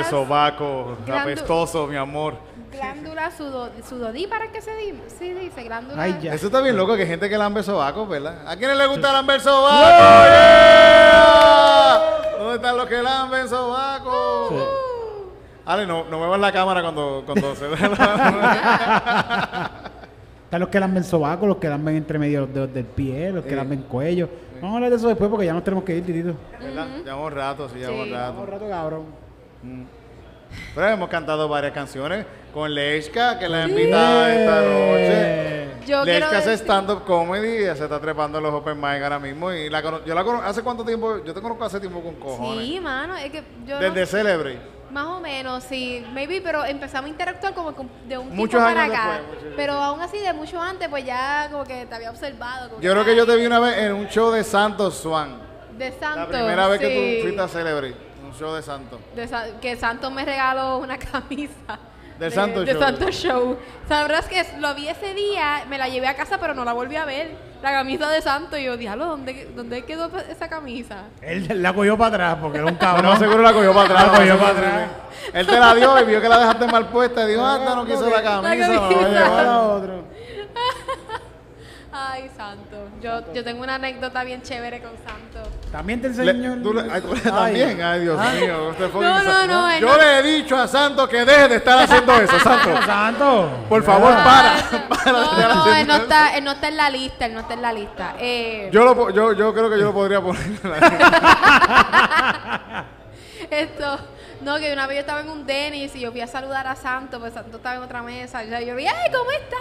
Speaker 5: sobaco
Speaker 3: apestoso, mi amor.
Speaker 4: Glándula sudo, sudodípara, ¿qué se di- sí dice? Glándula.
Speaker 1: Ay, ya.
Speaker 3: Eso está bien loco, que hay gente que lambe sobacos, ¿verdad? ¿A quiénes les gusta lamber sobaco? ¡Yeah! ¿Dónde están los que lamben sobacos?
Speaker 1: Sí.
Speaker 3: Ale, no, no me en la cámara cuando, cuando se ve la...
Speaker 1: Están los que lamben sobaco, los que lamben entre medio los dedos del pie, los que lamben cuello. Vamos a hablar de eso después porque ya nos tenemos que ir, titito.
Speaker 3: ¿Verdad? Llevamos rato, sí, llevamos
Speaker 4: Sí.
Speaker 3: Rato.
Speaker 1: rato, cabrón.
Speaker 3: Pero hemos cantado varias canciones con Lechka, que la ha invitado esta noche.
Speaker 4: Yo
Speaker 3: Lechka hace stand-up comedy, ella se está trepando en los open mic ahora mismo. Y la yo la conozco, ¿hace cuánto tiempo? Yo te conozco hace tiempo con cojones.
Speaker 4: Sí, mano, es que yo no-
Speaker 3: Desde Celebrity.
Speaker 4: más o menos, sí, maybe, pero empezamos a interactuar como de un
Speaker 3: Muchos
Speaker 4: tiempo para
Speaker 3: años
Speaker 4: acá.
Speaker 3: después, muchos-
Speaker 4: pero aún así, de mucho antes, pues ya como que te había observado. como
Speaker 3: Yo creo que yo te vi una vez en un show de Santos Swan.
Speaker 4: De Santos.
Speaker 3: La primera vez que
Speaker 4: sí.
Speaker 3: tú fuiste a Celebrity. Un show de Santos.
Speaker 4: De Sa- que Santos me regaló una camisa
Speaker 3: Del
Speaker 4: de-
Speaker 3: Santo
Speaker 4: de
Speaker 3: Show.
Speaker 4: Santo Show. Sabrás que lo vi ese día, me la llevé a casa, pero no la volví a ver. La camisa de Santo. Y yo, diablo, ¿dónde, ¿dónde quedó esa camisa?
Speaker 1: Él la cogió para atrás porque era un
Speaker 3: No,
Speaker 1: cabrón.
Speaker 3: seguro la cogió para atrás.
Speaker 1: La cogió
Speaker 3: no,
Speaker 1: para atrás.
Speaker 3: Él te la dio y vio que la dejaste mal puesta y dijo, anda, no quiso la camisa. me la voy a
Speaker 4: camisa.
Speaker 3: llevar.
Speaker 1: a otro.
Speaker 4: Ay, Santo. Yo, yo tengo una anécdota bien chévere con Santo.
Speaker 1: También te
Speaker 3: Le-
Speaker 1: enseño. el-
Speaker 3: tú le- ay, tú le-
Speaker 1: Ay.
Speaker 3: también, ay Dios
Speaker 1: Ah.
Speaker 3: mío. usted fue
Speaker 4: No,
Speaker 3: un-
Speaker 4: no, no,
Speaker 3: Yo
Speaker 4: no-
Speaker 3: le he dicho a Santo que deje de estar haciendo eso, Santo.
Speaker 1: Santo.
Speaker 3: Por favor, para. para
Speaker 4: No, no, él no está, él no está en la lista, él no está en la lista. Eh,
Speaker 3: Yo, lo, yo, yo creo que yo lo podría poner. en la-
Speaker 4: Esto, no, que una vez yo estaba en un Denis y yo fui a saludar a Santo, pues Santo estaba en otra mesa. Y yo vi, ¡ay, ¿cómo está?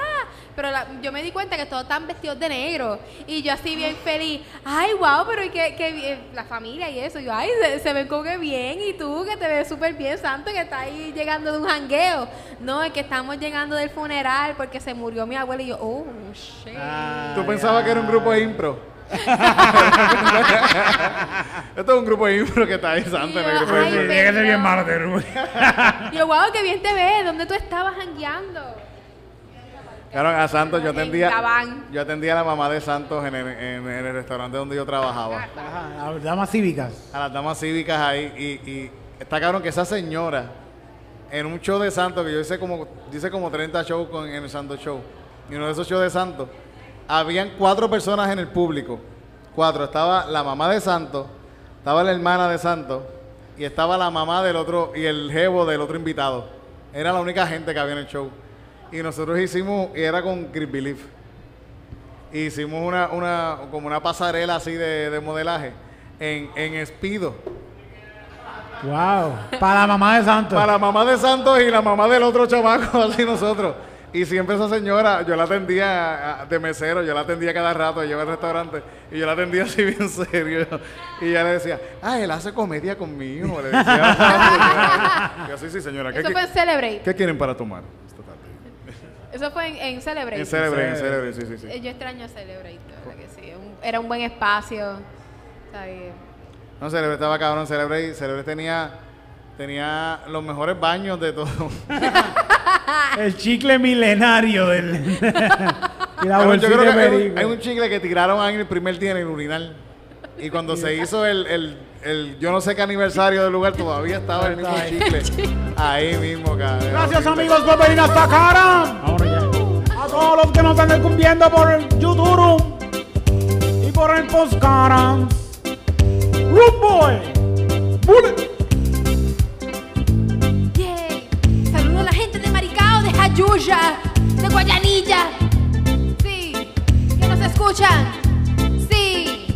Speaker 4: Pero la- yo me di cuenta que todos están vestidos de negro. Y yo así bien feliz, ¡ay, wow! Pero y que, que bien, la familia y eso. Y yo, ¡ay, se, se ven como que bien! Y tú, que te ves súper bien, Santo, que está ahí llegando de un jangueo. No, es que estamos llegando del funeral porque se murió mi abuela. Y yo, ¡oh, shit!
Speaker 1: Ah,
Speaker 3: Tú pensabas que era un grupo de impro. Esto es un grupo de impro que está ahí, Santo. en el grupo de.
Speaker 1: Tiene que ser bien malo.
Speaker 4: Y yo, wow, qué bien te ves. ¿Dónde tú estabas jangueando?
Speaker 3: Claro, a Santos yo
Speaker 4: En
Speaker 3: atendía, yo atendía a la mamá de Santos en el, en- en el restaurante donde yo trabajaba.
Speaker 1: Ajá, las damas cívicas.
Speaker 3: A las damas cívicas ahí. Y, y está cabrón que esa señora, en un show de Santos, que yo hice como, hice como 30 shows con, en el Santos Show, y uno de esos shows de Santos, habían cuatro personas en el público. Cuatro. Estaba la mamá de Santos, estaba la hermana de Santos, y estaba la mamá del otro, y el jevo del otro invitado. Era la única gente que había en el show. Y nosotros hicimos, y era con Chris Belief. Hicimos una, una, como una pasarela así de, de modelaje en, en Espido.
Speaker 1: Wow. Para la mamá de Santo.
Speaker 3: Para la mamá de Santos y la mamá del otro chamaco, así nosotros. Y siempre esa señora, yo la atendía de mesero, yo la atendía cada rato, yo iba al restaurante y yo la atendía así bien serio. Y ella le decía, ah, él hace comedia conmigo. Le decía, yo, sí, sí, señora, ¿qué,
Speaker 4: Eso fue en Celebrate.
Speaker 3: qué quieren para tomar esta tarde?
Speaker 4: Eso fue en, en Celebrate.
Speaker 3: En Celebre, en Celebre, sí, sí, sí.
Speaker 4: Eh, Yo extraño Celebrate, verdad que sí. Era un buen espacio. Está bien.
Speaker 3: No, Celebre estaba cabrón, Celebre, Celebre tenía, tenía los mejores baños de todo.
Speaker 1: El chicle milenario del. y la
Speaker 3: yo creo que hay un,
Speaker 1: perico.
Speaker 3: hay un chicle que tiraron ahí en el primer día en el urinal. Y cuando se hizo el, el, el yo no sé qué aniversario del lugar, todavía estaba el mismo chicle. Ahí mismo, cabrón.
Speaker 1: Gracias amigos por venir hasta acá. Ahora ya. A todos los que nos están descubriendo por el YouTube y por el Postcara. Root Boy. Bullet.
Speaker 4: Maricao, de Guayanilla. Sí, que nos escuchan. Sí.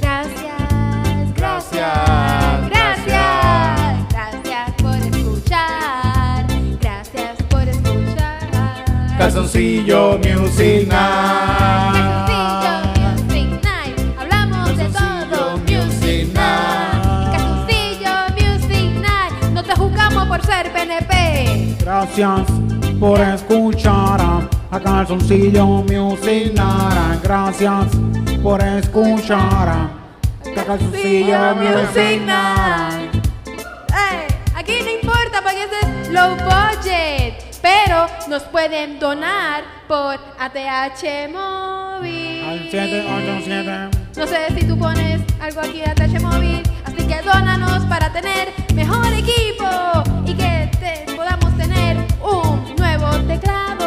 Speaker 4: Gracias, gracias, gracias. Gracias por escuchar. Gracias por escuchar.
Speaker 3: Calzoncillo Music Night.
Speaker 4: Calzoncillo Music Night. Hablamos de todo. Music Night. Calzoncillo Music Night. No te juzgamos por ser PNP.
Speaker 1: Gracias por escuchar a Calzoncillo Music Night. Gracias por escuchar a Calzoncillo Music.
Speaker 4: Eh, aquí no importa porque es low budget. Pero nos pueden donar por ATH móvil.
Speaker 1: Al 787.
Speaker 4: No sé si tú pones algo aquí de ATH móvil. Así que dónanos para tener mejor equipo y que te- podamos tener un teclado.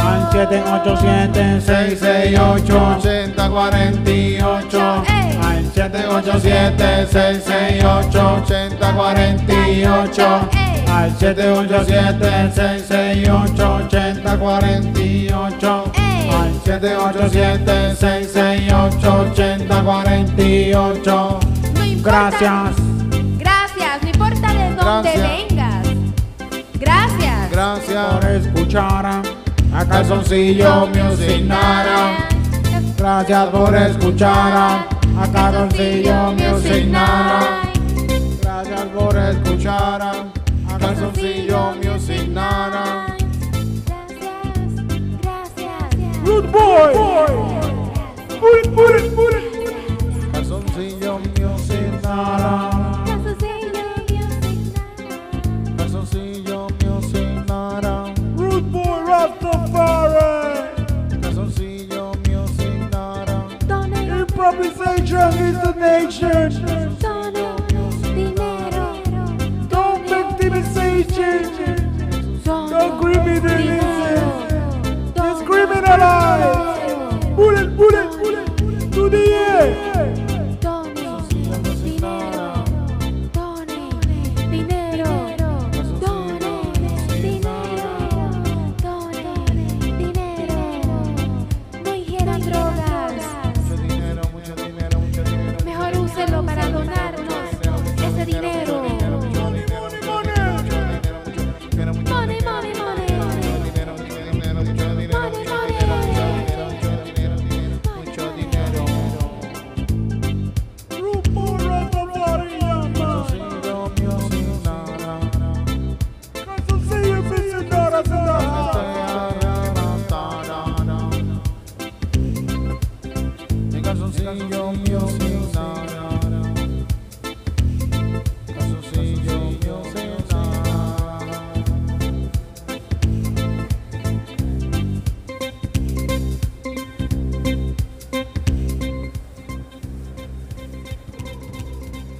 Speaker 1: Al 787 668
Speaker 3: 8048
Speaker 4: Ey.
Speaker 1: Al
Speaker 3: 787 668 8048
Speaker 4: Ey.
Speaker 1: Al 787 668 8048
Speaker 4: Ey.
Speaker 1: Al 787 668 8048
Speaker 4: No importa.
Speaker 1: Gracias. Por escuchar a Calzoncillo Music Nara. Gracias por escuchar a Calzoncillo Music Nara. Gracias por escuchar a Calzoncillo Music Nara.
Speaker 4: Gracias, gracias.
Speaker 1: Good boy. Put it. Calzoncillo Music Nara. nation.
Speaker 3: Sono dinero.
Speaker 1: Don't
Speaker 4: victimization. Don't criminalize.
Speaker 3: Discriminalize. Bullet, bullet,
Speaker 1: bullet to the air.